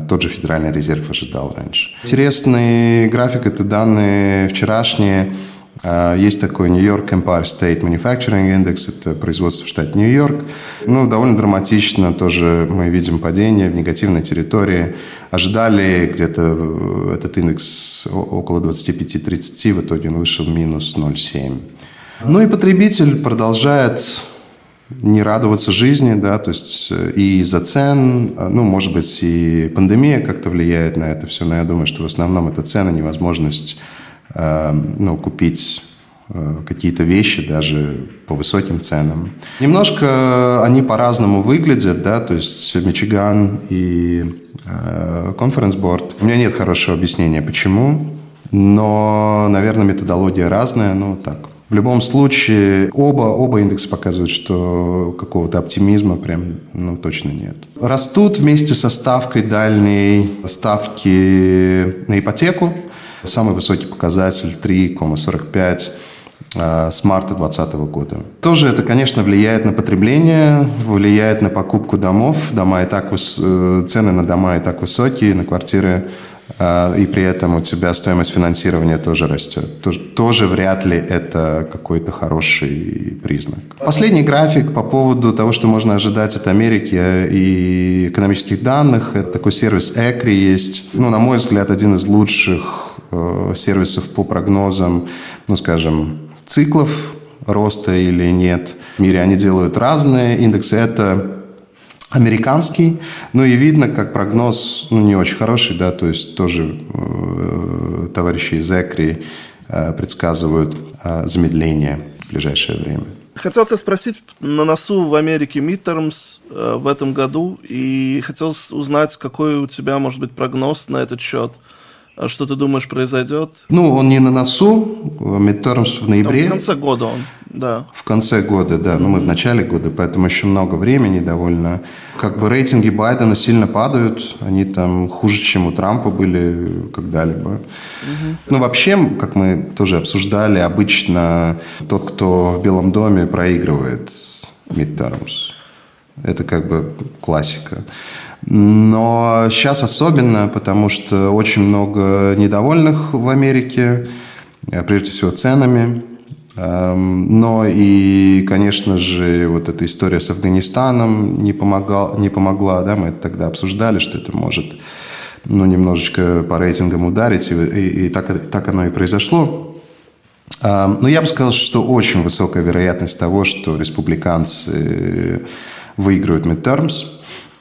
тот же Федеральный резерв ожидал раньше. Интересный график – это данные вчерашние. Э, есть такой York Empire State Manufacturing Index, это производство в штате Нью-Йорк. Ну, довольно драматично тоже мы видим падение в негативной территории. Ожидали где-то э, этот индекс около 25-30, в итоге он вышел минус 0,7. Ну и потребитель продолжает не радоваться жизни, да, то есть э, и из-за цен, э, ну, может быть, и пандемия как-то влияет на это все, но я думаю, что в основном это цены, невозможность, э, ну, купить э, какие-то вещи даже по высоким ценам. Немножко они по-разному выглядят, да, то есть Мичиган и Conference Board. У меня нет хорошего объяснения, почему, но, наверное, методология разная, ну, так, в любом случае, оба, оба индекса показывают, что какого-то оптимизма прям ну, точно нет. Растут вместе со ставкой дальней ставки на ипотеку. Самый высокий показатель 3,45 а, с марта 2020 года. Тоже это, конечно, влияет на потребление, влияет на покупку домов. Дома и так, э, цены на дома и так высокие, на квартиры и при этом у тебя стоимость финансирования тоже растет. Тоже, тоже вряд ли это какой-то хороший признак. Последний график по поводу того, что можно ожидать от Америки и экономических данных. Это такой сервис ECRI есть. Ну, на мой взгляд, один из лучших э, сервисов по прогнозам, ну, скажем, циклов роста или нет. В мире они делают разные индексы. Это американский. Ну и видно, как прогноз ну, не очень хороший, да, то есть тоже э, товарищи из ЭКРИ э, предсказывают э, замедление в ближайшее время. Хотел тебя спросить, на носу в Америке midterms э, в этом году, и хотел узнать, какой у тебя может быть прогноз на этот счет – а что ты думаешь произойдет? Ну, он не на носу, midterms в ноябре. Там в конце года он, да. В конце года, да. Ну, мы в начале года, поэтому еще много времени довольно. Как бы рейтинги Байдена сильно падают. Они там хуже, чем у Трампа были когда-либо. Mm-hmm. Ну, вообще, как мы тоже обсуждали, обычно тот, кто в Белом доме, проигрывает midterms. Это как бы классика. Но сейчас особенно, потому что очень много недовольных в Америке, э, прежде всего ценами. Эм, но и, конечно же, вот эта история с Афганистаном не, помогал, не помогла. Да? Мы тогда обсуждали, что это может ну, немножечко по рейтингам ударить, и, и, и так, так оно и произошло. Эм, но я бы сказал, что очень высокая вероятность того, что республиканцы выиграют midterms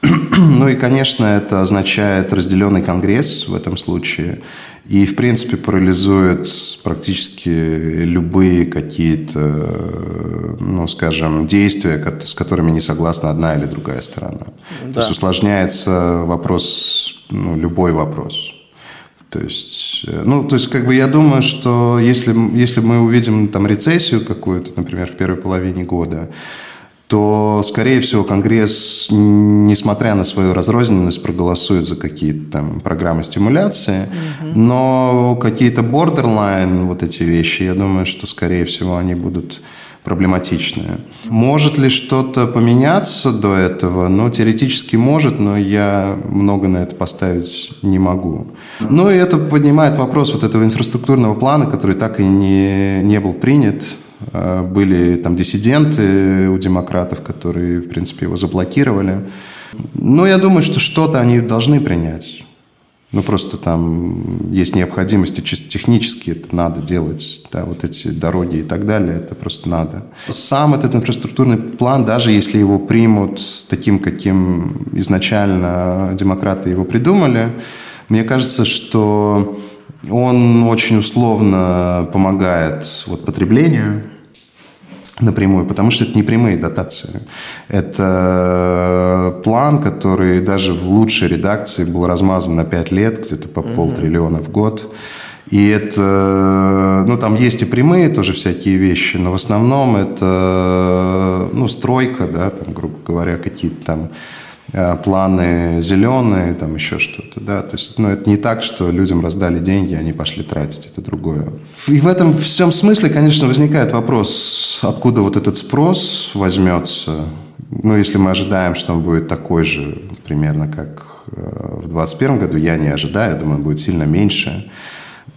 [CLEARS THROAT] – ну и, конечно, это означает разделенный конгресс в этом случае. И, в принципе, парализует практически любые какие-то, ну, скажем, действия, с которыми не согласна одна или другая сторона. Да. То есть усложняется вопрос, ну, любой вопрос. То есть, э, ну, то есть, как бы я думаю, что если, если мы увидим там рецессию какую-то, например, в первой половине года, то, скорее всего, Конгресс, несмотря на свою разрозненность, проголосует за какие-то там программы стимуляции, угу. но какие-то borderline вот эти вещи, я думаю, что, скорее всего, они будут проблематичные. Может ли что-то поменяться до этого? Ну, теоретически может, но я много на это поставить не могу. Ну, и это поднимает вопрос вот этого инфраструктурного плана, который так и не, не был принят были там диссиденты у демократов, которые, в принципе, его заблокировали. Но я думаю, что что-то они должны принять. Ну, просто там есть необходимости чисто технически, это надо делать, да, вот эти дороги и так далее, это просто надо. Сам этот инфраструктурный план, даже если его примут таким, каким изначально демократы его придумали, Мне кажется, что он очень условно помогает вот, потреблению напрямую, потому что это не прямые дотации. Это план, который даже в лучшей редакции был размазан на 5 лет, где-то по полтриллиона в год. И это, ну, там есть и прямые тоже всякие вещи, но в основном это, ну, стройка, да, там, грубо говоря, какие-то там планы зеленые, там еще что-то, да, то есть, ну, это не так, что людям раздали деньги, они пошли тратить, это другое. И в этом всем смысле, конечно, возникает вопрос, откуда вот этот спрос возьмется, ну, если мы ожидаем, что он будет такой же примерно, как э, в 2021 году, я не ожидаю, я думаю, он будет сильно меньше.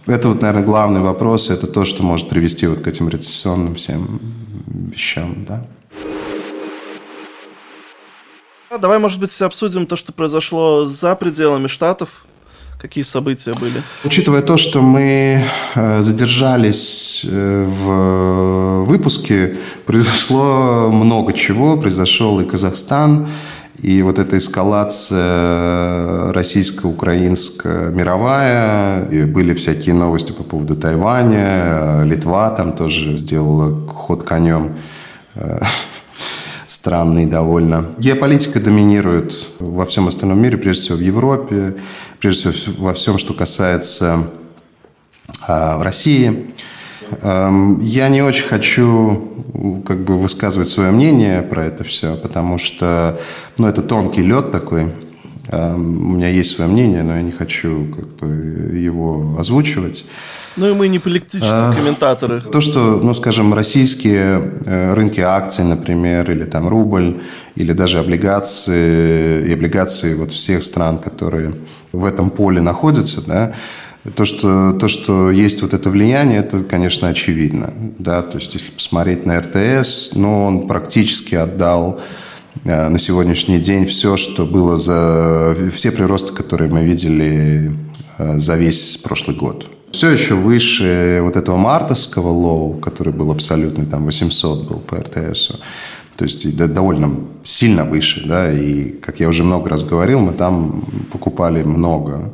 Это вот, наверное, главный вопрос, это то, что может привести вот к этим рецессионным всем вещам, да. Давай, может быть, обсудим то, что произошло за пределами Штатов. Какие события были? Учитывая то, что мы э, задержались э, в выпуске, произошло много чего. Произошел и Казахстан, и вот эта эскалация российско-украинско-мировая, и были всякие новости по поводу Тайваня, Литва там тоже сделала ход конем странный довольно. Геополитика доминирует во всем остальном мире, прежде всего в Европе, прежде всего во всем, что касается в России. Эм, я не очень хочу как бы высказывать свое мнение про это все, потому что ну, это тонкий лед такой. Эм, у меня есть свое мнение, но я не хочу как бы, его озвучивать. Ну и мы не политические а, комментаторы. То, что, ну, скажем, российские э, рынки акций, например, или там рубль, или даже облигации, и облигации вот всех стран, которые в этом поле находятся, да, то что, то, что есть вот это влияние, это, конечно, очевидно. Да? То есть, если посмотреть на РТС, ну, он практически отдал на сегодняшний день все, что было за... Все приросты, которые мы видели э, за весь прошлый год. Все еще выше вот этого мартовского low, который был абсолютный, там 800 был по РТСу. То есть довольно сильно выше, да, и, как я уже много раз говорил, мы там покупали много Э,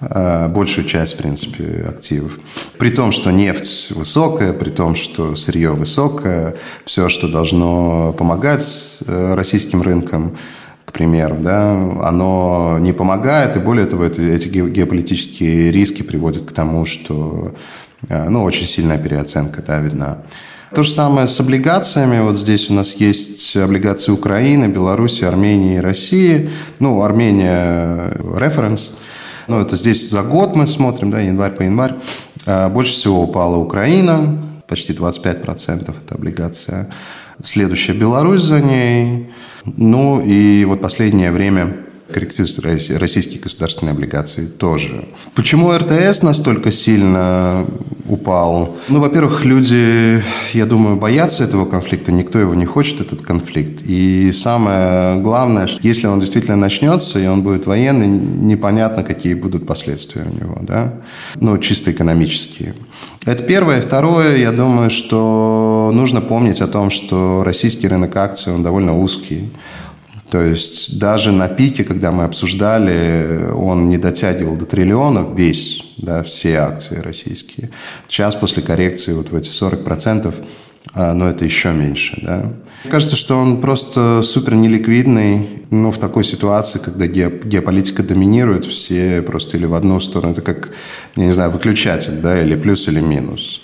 большую часть, в принципе, активов. При том, что нефть высокая, при том, что сырье высокое, все, что должно помогать э, российским рынкам, к примеру, да, оно не помогает, и более того, эти геополитические риски приводят к тому, что э, ну, очень сильная переоценка да, видна. То же самое с облигациями. Вот здесь у нас есть облигации Украины, Беларуси, Армении и России. Ну, Армения – референс – ну, это здесь за год мы смотрим, да, январь по январь. А, больше всего упала Украина, почти 25% это облигация. Следующая Беларусь за ней. Ну и вот последнее время корректируются российские государственные облигации тоже. Почему РТС настолько сильно упал? Ну, во-первых, люди, я думаю, боятся этого конфликта, никто его не хочет, этот конфликт. И самое главное, что если он действительно начнется, и он будет военный, непонятно, какие будут последствия у него, да? Ну, чисто экономические. Это первое. Второе, я думаю, что нужно помнить о том, что российский рынок акций, он довольно узкий. То есть даже на пике, когда мы обсуждали, он не дотягивал до триллионов весь, да, все акции российские. Сейчас после коррекции вот в эти 40%, а, но это еще меньше. Да. Кажется, что он просто супер неликвидный. Ну, в такой ситуации, когда геополитика доминирует, все просто или в одну сторону, это как, я не знаю, выключатель, да, или плюс, или минус.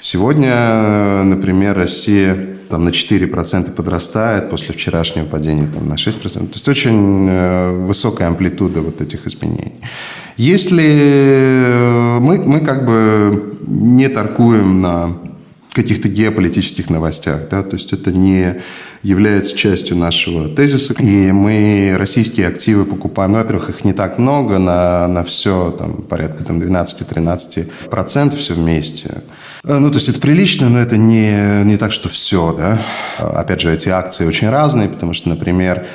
Сегодня, например, Россия там, на 4% подрастает после вчерашнего падения там, на 6%. То есть очень э, высокая амплитуда вот этих изменений. Если э, мы, мы как бы не торгуем на каких-то геополитических новостях, да, то есть это не является частью нашего тезиса. И мы российские активы покупаем, ну, во-первых, их не так много, на, на все там, порядка там, 12-13% все вместе. Э, ну, то есть это прилично, но это не, не так, что все, да. Опять же, эти акции очень разные, потому что, например,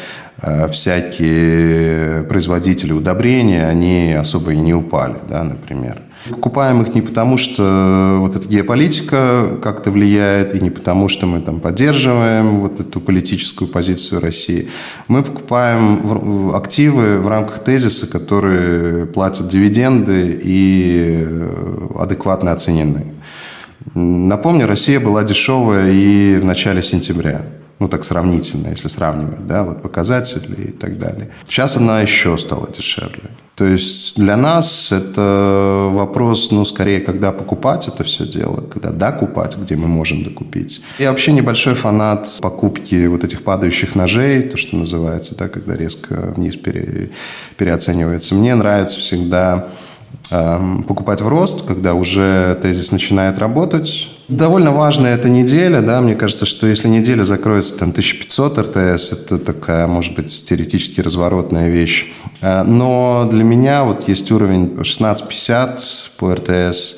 э, всякие производители удобрения, они особо и не упали, да, например. Покупаем их не потому, что вот эта геополитика как-то влияет, и не потому, что мы там поддерживаем вот эту политическую позицию России. Мы покупаем активы в рамках тезиса, которые платят дивиденды и э, адекватно оценены. Напомню, Россия была дешевая и в начале сентября ну так сравнительно, если сравнивать, да, вот показатели и так далее. Сейчас она еще стала дешевле. То есть для нас это вопрос, ну, скорее, когда покупать это все дело, когда докупать, где мы можем докупить. Я вообще небольшой фанат покупки вот этих падающих ножей, то, что называется, да, когда резко вниз пере, переоценивается. Мне нравится всегда покупать в рост, когда уже тезис начинает работать. Довольно важная эта неделя, да, мне кажется, что если неделя закроется там 1500 РТС, это такая, может быть, теоретически разворотная вещь. Э, но для меня вот есть уровень 1650 по РТС.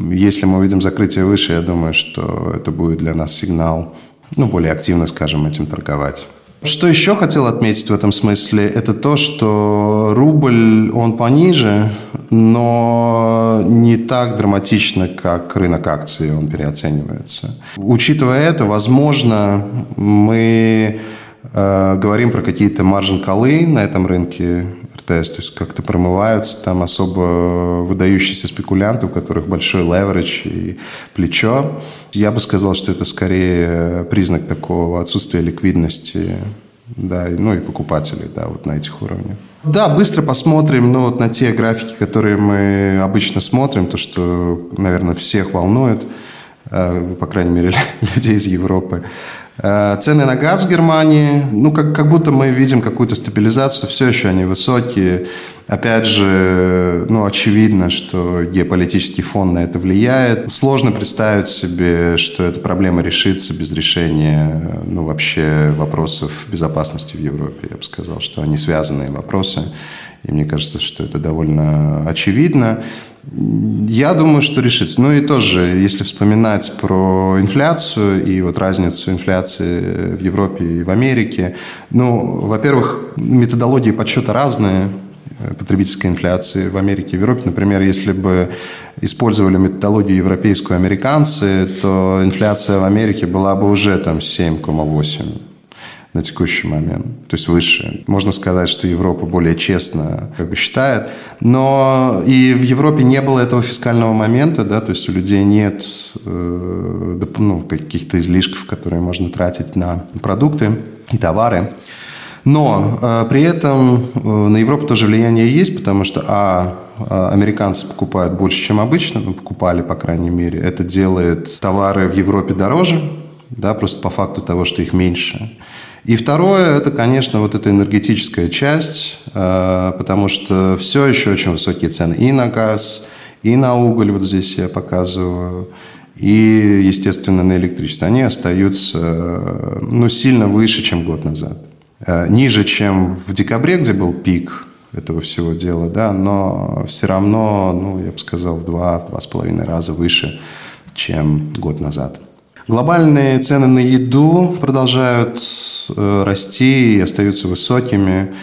Если мы увидим закрытие выше, я думаю, что это будет для нас сигнал, ну, более активно, скажем, этим торговать. Что еще хотел отметить в этом смысле, это то, что рубль, он пониже, но не так драматично, как рынок акций, он переоценивается. Учитывая это, возможно, мы э, говорим про какие-то маржин-колы на этом рынке РТС, то есть как-то промываются там особо выдающиеся спекулянты, у которых большой леверидж и плечо. Я бы сказал, что это скорее признак такого отсутствия ликвидности да, ну и покупателей, да, вот на этих уровнях. Да, быстро посмотрим, ну вот на те графики, которые мы обычно смотрим, то, что, наверное, всех волнует, э, по крайней мере, [LAUGHS] людей из Европы. Э, цены на газ в Германии, ну, как, как будто мы видим какую-то стабилизацию, все еще они высокие. Опять же, ну, очевидно, что геополитический фон на это влияет. Сложно представить себе, что эта проблема решится без решения, ну, вообще вопросов безопасности в Европе. Я бы сказал, что они связанные вопросы. И мне кажется, что это довольно очевидно. Я думаю, что решится. Ну и тоже, если вспоминать про инфляцию и вот разницу инфляции в Европе и в Америке, ну, во-первых, методологии подсчета разные э, потребительской инфляции в Америке и в Европе. Например, если бы использовали методологию европейскую американцы, то инфляция в Америке была бы уже там 7,8 на текущий момент, то есть выше. Можно сказать, что Европа более честно как бы считает, но и в Европе не было этого фискального момента, да, то есть у людей нет э, ну, каких-то излишков, которые можно тратить на продукты и товары. Но э, при этом э, на Европу тоже влияние есть, потому что, а, а американцы покупают больше, чем обычно, ну, покупали, по крайней мере. Это делает товары в Европе дороже, да, просто по факту того, что их меньше. И второе, это, конечно, вот эта энергетическая часть, э, потому что все еще очень высокие цены и на газ, и на уголь, вот здесь я показываю, и, естественно, на электричество. Они остаются э, ну, сильно выше, чем год назад. Э, ниже, чем в декабре, где был пик этого всего дела, да, но все равно, ну, я бы сказал, в два-два с половиной раза выше, чем год назад. Глобальные цены на еду продолжают э, расти и остаются высокими.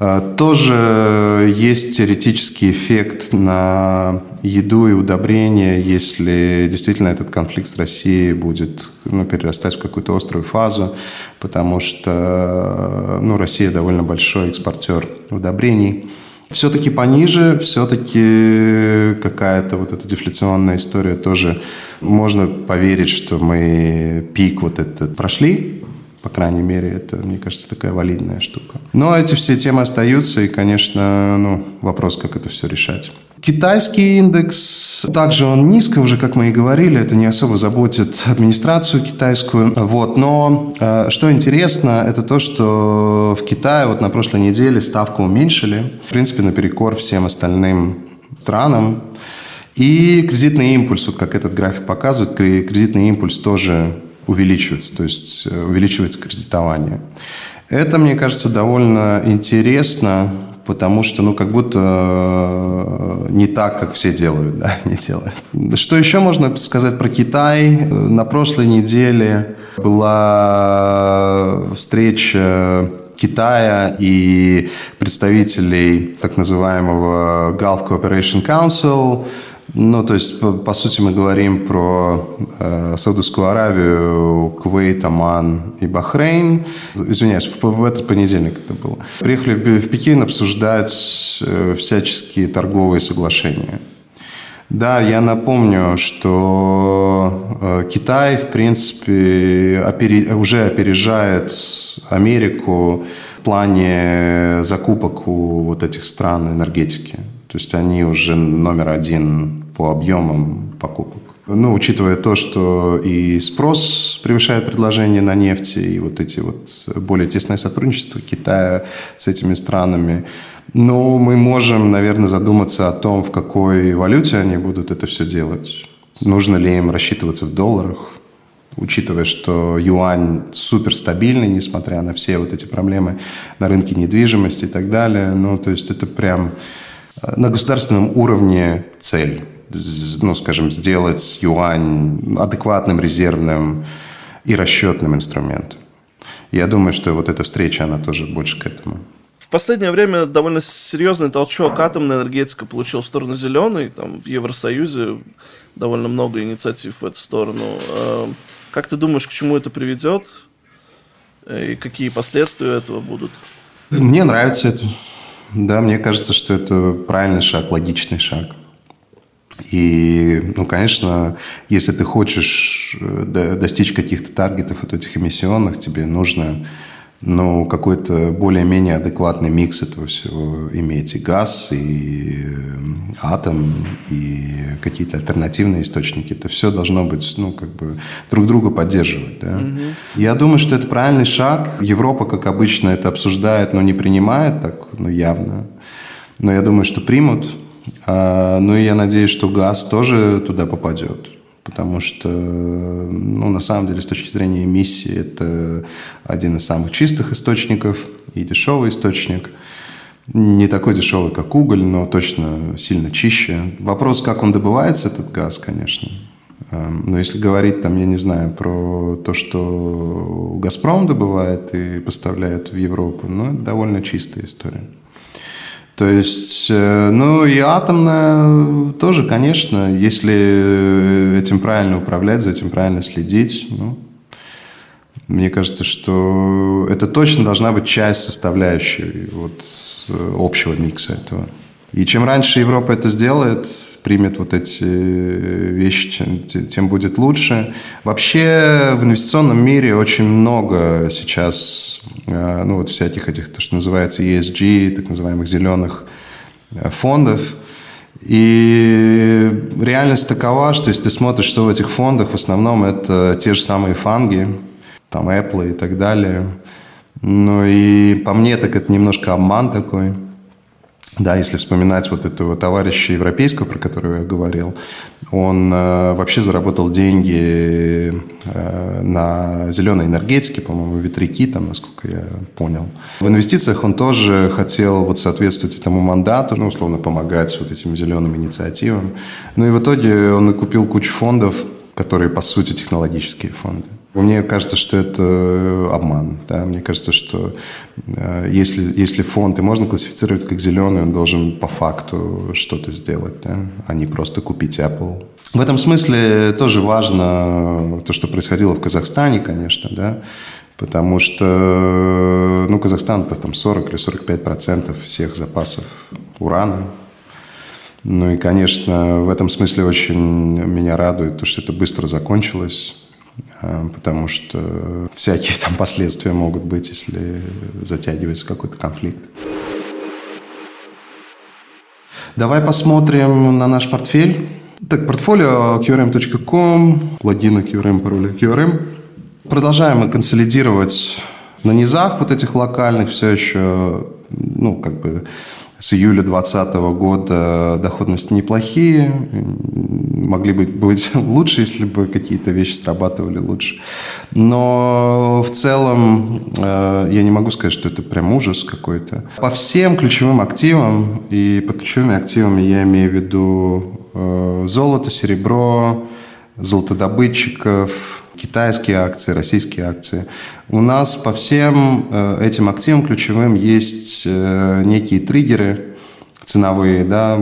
Э, тоже есть теоретический эффект на еду и удобрения, если действительно этот конфликт с Россией будет ну, перерастать в какую-то острую фазу, потому что ну, Россия довольно большой экспортер удобрений. Все-таки пониже, все-таки какая-то вот эта дефляционная история тоже можно поверить, что мы пик вот этот прошли, по крайней мере, это, мне кажется, такая валидная штука. Но эти все темы остаются, и, конечно, ну, вопрос, как это все решать. Китайский индекс, также он низко, уже как мы и говорили, это не особо заботит администрацию китайскую. Вот. Но э, что интересно, это то, что в Китае вот на прошлой неделе ставку уменьшили, в принципе, наперекор всем остальным странам. И кредитный импульс, вот как этот график показывает, кредитный импульс тоже увеличивается, то есть э, увеличивается кредитование. Это, мне кажется, довольно интересно, потому что, ну, как будто э, не так, как все делают, да, [LAUGHS] не делают. Что еще можно сказать про Китай? На прошлой неделе была встреча Китая и представителей так называемого Gulf Cooperation Council. Ну, то есть, по, по сути, мы говорим про э, Саудовскую Аравию, Кувейт, Оман и Бахрейн. Извиняюсь, в, в этот понедельник это было. Приехали в, в Пекин обсуждать э, всяческие торговые соглашения. Да, я напомню, что э, Китай, в принципе, опери... уже опережает Америку в плане закупок у вот этих стран энергетики. То есть они уже номер один по объемам покупок. Ну, учитывая то, что и спрос превышает предложение на нефть, и вот эти вот более тесное сотрудничество Китая с этими странами, ну, мы можем, наверное, задуматься о том, в какой валюте они будут это все делать. Нужно ли им рассчитываться в долларах, учитывая, что юань суперстабильный, несмотря на все вот эти проблемы на рынке недвижимости и так далее. Ну, то есть это прям на государственном уровне цель. Ну, скажем, сделать юань адекватным, резервным и расчетным инструментом. Я думаю, что вот эта встреча, она тоже больше к этому. В последнее время довольно серьезный толчок атомная энергетика получил в сторону зеленой. Там в Евросоюзе довольно много инициатив в эту сторону. Э, как ты думаешь, к чему это приведет? Э, и какие последствия этого будут? Мне нравится это. Да, мне кажется, что это правильный шаг, логичный шаг. И, ну, конечно, если ты хочешь э, достичь каких-то таргетов от этих эмиссионных, тебе нужно но какой-то более-менее адекватный микс этого всего иметь. И газ, и э, атом, и какие-то альтернативные источники. Это все должно быть, ну, как бы друг друга поддерживать. Да? Угу. Я думаю, что это правильный шаг. Европа, как обычно, это обсуждает, но не принимает так, ну, явно. Но я думаю, что примут. А, ну, и я надеюсь, что газ тоже туда попадет потому что, ну, на самом деле, с точки зрения эмиссии, это один из самых чистых источников и дешевый источник. Не такой дешевый, как уголь, но точно сильно чище. Вопрос, как он добывается, этот газ, конечно. Эм, но если говорить, там, я не знаю, про то, что «Газпром» добывает и поставляет в Европу, ну, это довольно чистая история. То есть, э, ну и атомная тоже, конечно, если этим правильно управлять, за этим правильно следить, ну, мне кажется, что это точно должна быть часть составляющей вот, э, общего микса этого. И чем раньше Европа это сделает, примет вот эти вещи, тем, тем будет лучше. Вообще в инвестиционном мире очень много сейчас, э, ну вот всяких этих, то, что называется ESG, так называемых зеленых э, фондов. И реальность такова, что если ты смотришь, что в этих фондах, в основном это те же самые фанги, там Apple и так далее. Ну и по мне так это немножко обман такой – да, если вспоминать вот этого товарища европейского, про которого я говорил, он э, вообще заработал деньги э, на зеленой энергетике, по-моему, ветряки, там, насколько я понял. В инвестициях он тоже хотел вот соответствовать этому мандату, ну, условно, помогать вот этим зеленым инициативам. Ну и в итоге он и купил кучу фондов, которые, по сути, технологические фонды. Мне кажется, что это э, обман. Да? Мне кажется, что э, если, если фонд и можно классифицировать как зеленый, он должен по факту что-то сделать, да? а не просто купить Apple. В этом смысле тоже важно то, что происходило в Казахстане, конечно, да, потому что ну, Казахстан там 40 или 45 процентов всех запасов урана. Ну и, конечно, в этом смысле очень меня радует то, что это быстро закончилось Э, потому что всякие там последствия могут быть, если затягивается какой-то конфликт. Давай посмотрим на наш портфель. Так, портфолио qrm.com, логины QRM, пароли QRM. Продолжаем мы консолидировать на низах вот этих локальных все еще, ну, как бы с июля 2020 года доходности неплохие. Могли бы быть [LAUGHS] лучше, если бы какие-то вещи срабатывали лучше. Но в целом э, я не могу сказать, что это прям ужас какой-то. По всем ключевым активам, и под ключевыми активами я имею в виду э, золото, серебро, золотодобытчиков, китайские акции, российские акции. У нас по всем э, этим активам ключевым есть э, некие триггеры ценовые, да,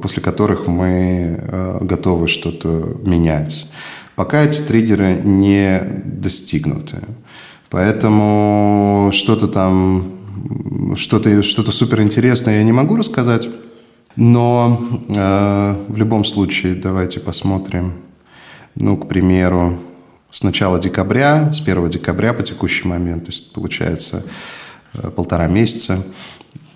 после которых мы готовы что-то менять. Пока эти триггеры не достигнуты. Поэтому что-то там, что-то что суперинтересное я не могу рассказать. Но э, в любом случае давайте посмотрим, ну, к примеру, с начала декабря, с 1 декабря по текущий момент, то есть получается э, полтора месяца.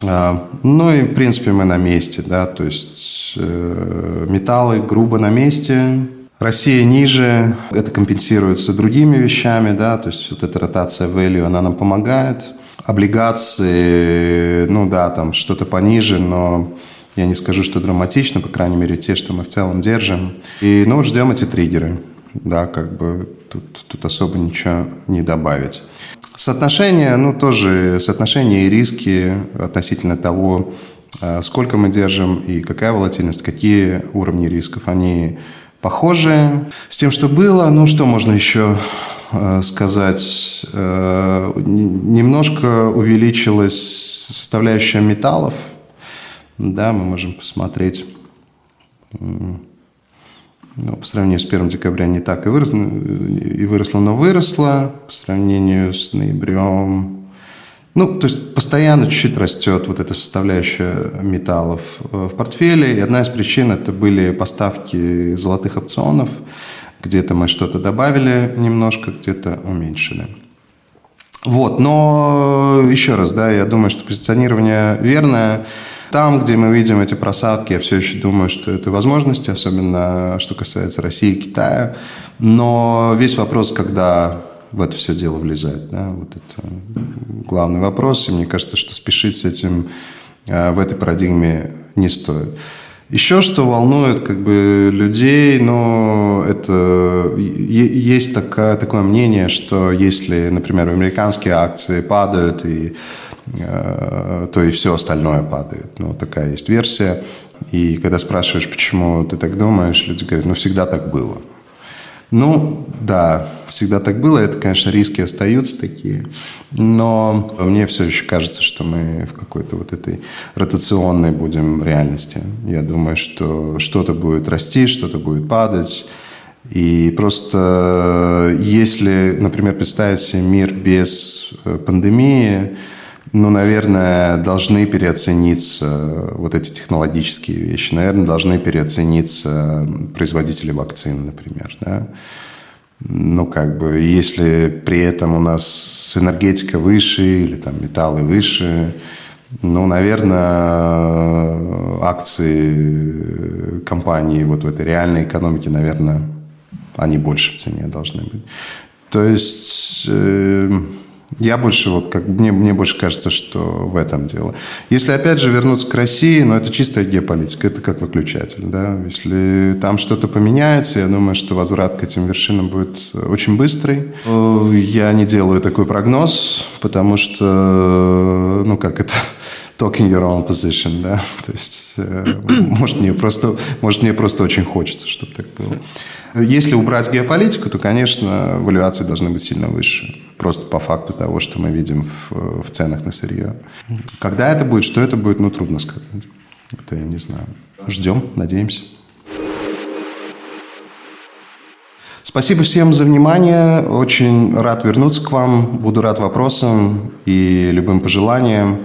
Э, ну и, в принципе, мы на месте, да, то есть э, металлы грубо на месте, Россия ниже, это компенсируется другими вещами, да, то есть вот эта ротация value, она нам помогает. Облигации, ну да, там что-то пониже, но я не скажу, что драматично, по крайней мере, те, что мы в целом держим. И, ну, ждем эти триггеры. Да, как бы тут, тут особо ничего не добавить. Соотношение, ну, тоже соотношение и риски относительно того, э, сколько мы держим и какая волатильность, какие уровни рисков, они похожи с тем, что было. Ну, что можно еще э, сказать? Э, немножко увеличилась составляющая металлов – да, мы можем посмотреть, по сравнению с 1 декабря не так и выросло, и выросло, но выросло по сравнению с ноябрем. Ну, то есть постоянно чуть-чуть растет вот эта составляющая металлов э, в портфеле. И одна из причин это были поставки золотых опционов. Где-то мы что-то добавили немножко, где-то уменьшили. Вот, но еще раз, да, я думаю, что позиционирование верное. Там, где мы видим эти просадки, я все еще думаю, что это возможности, особенно что касается России и Китая. Но весь вопрос, когда в это все дело влезать. Да? Вот это главный вопрос. И мне кажется, что спешить с этим э, в этой парадигме не стоит. Еще что волнует как бы, людей, ну, это есть такое, такое мнение, что если, например, американские акции падают и Э, то и все остальное падает. Ну, такая есть версия. И когда спрашиваешь, почему ты так думаешь, люди говорят, ну, всегда так было. Ну, да, всегда так было. Это, конечно, риски остаются такие. Но мне все еще кажется, что мы в какой-то вот этой ротационной будем реальности. Я думаю, что что-то будет расти, что-то будет падать. И просто если, например, представить себе мир без э, пандемии, ну, наверное, должны переоцениться вот эти технологические вещи. Наверное, должны переоцениться производители вакцин, например. Да? Ну, как бы, если при этом у нас энергетика выше или там металлы выше, ну, наверное, акции компании вот в этой реальной экономике, наверное, они больше в цене должны быть. То есть... Э, я больше, вот как мне, мне больше кажется, что в этом дело. Если опять же вернуться к России, ну это чистая геополитика, это как выключатель. Да? Если там что-то поменяется, я думаю, что возврат к этим вершинам будет очень быстрый. Я не делаю такой прогноз, потому что, ну как это, [LAUGHS] talking your own position, да, [LAUGHS] то есть, э, может, мне просто, может, мне просто очень хочется, чтобы так было. Если убрать геополитику, то, конечно, валюации должны быть сильно выше. Просто по факту того, что мы видим в, в ценах на сырье. Когда это будет, что это будет, ну, трудно сказать. Это я не знаю. Ждем, надеемся. Спасибо всем за внимание. Очень рад вернуться к вам. Буду рад вопросам и любым пожеланиям.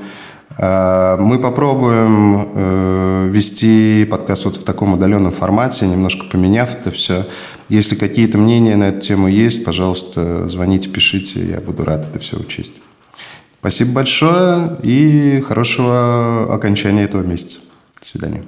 Э, мы попробуем э, вести подкаст вот в таком удаленном формате, немножко поменяв это все. Если какие-то мнения на эту тему есть, пожалуйста, звоните, пишите, я буду рад это все учесть. Спасибо большое и хорошего окончания этого месяца. До свидания.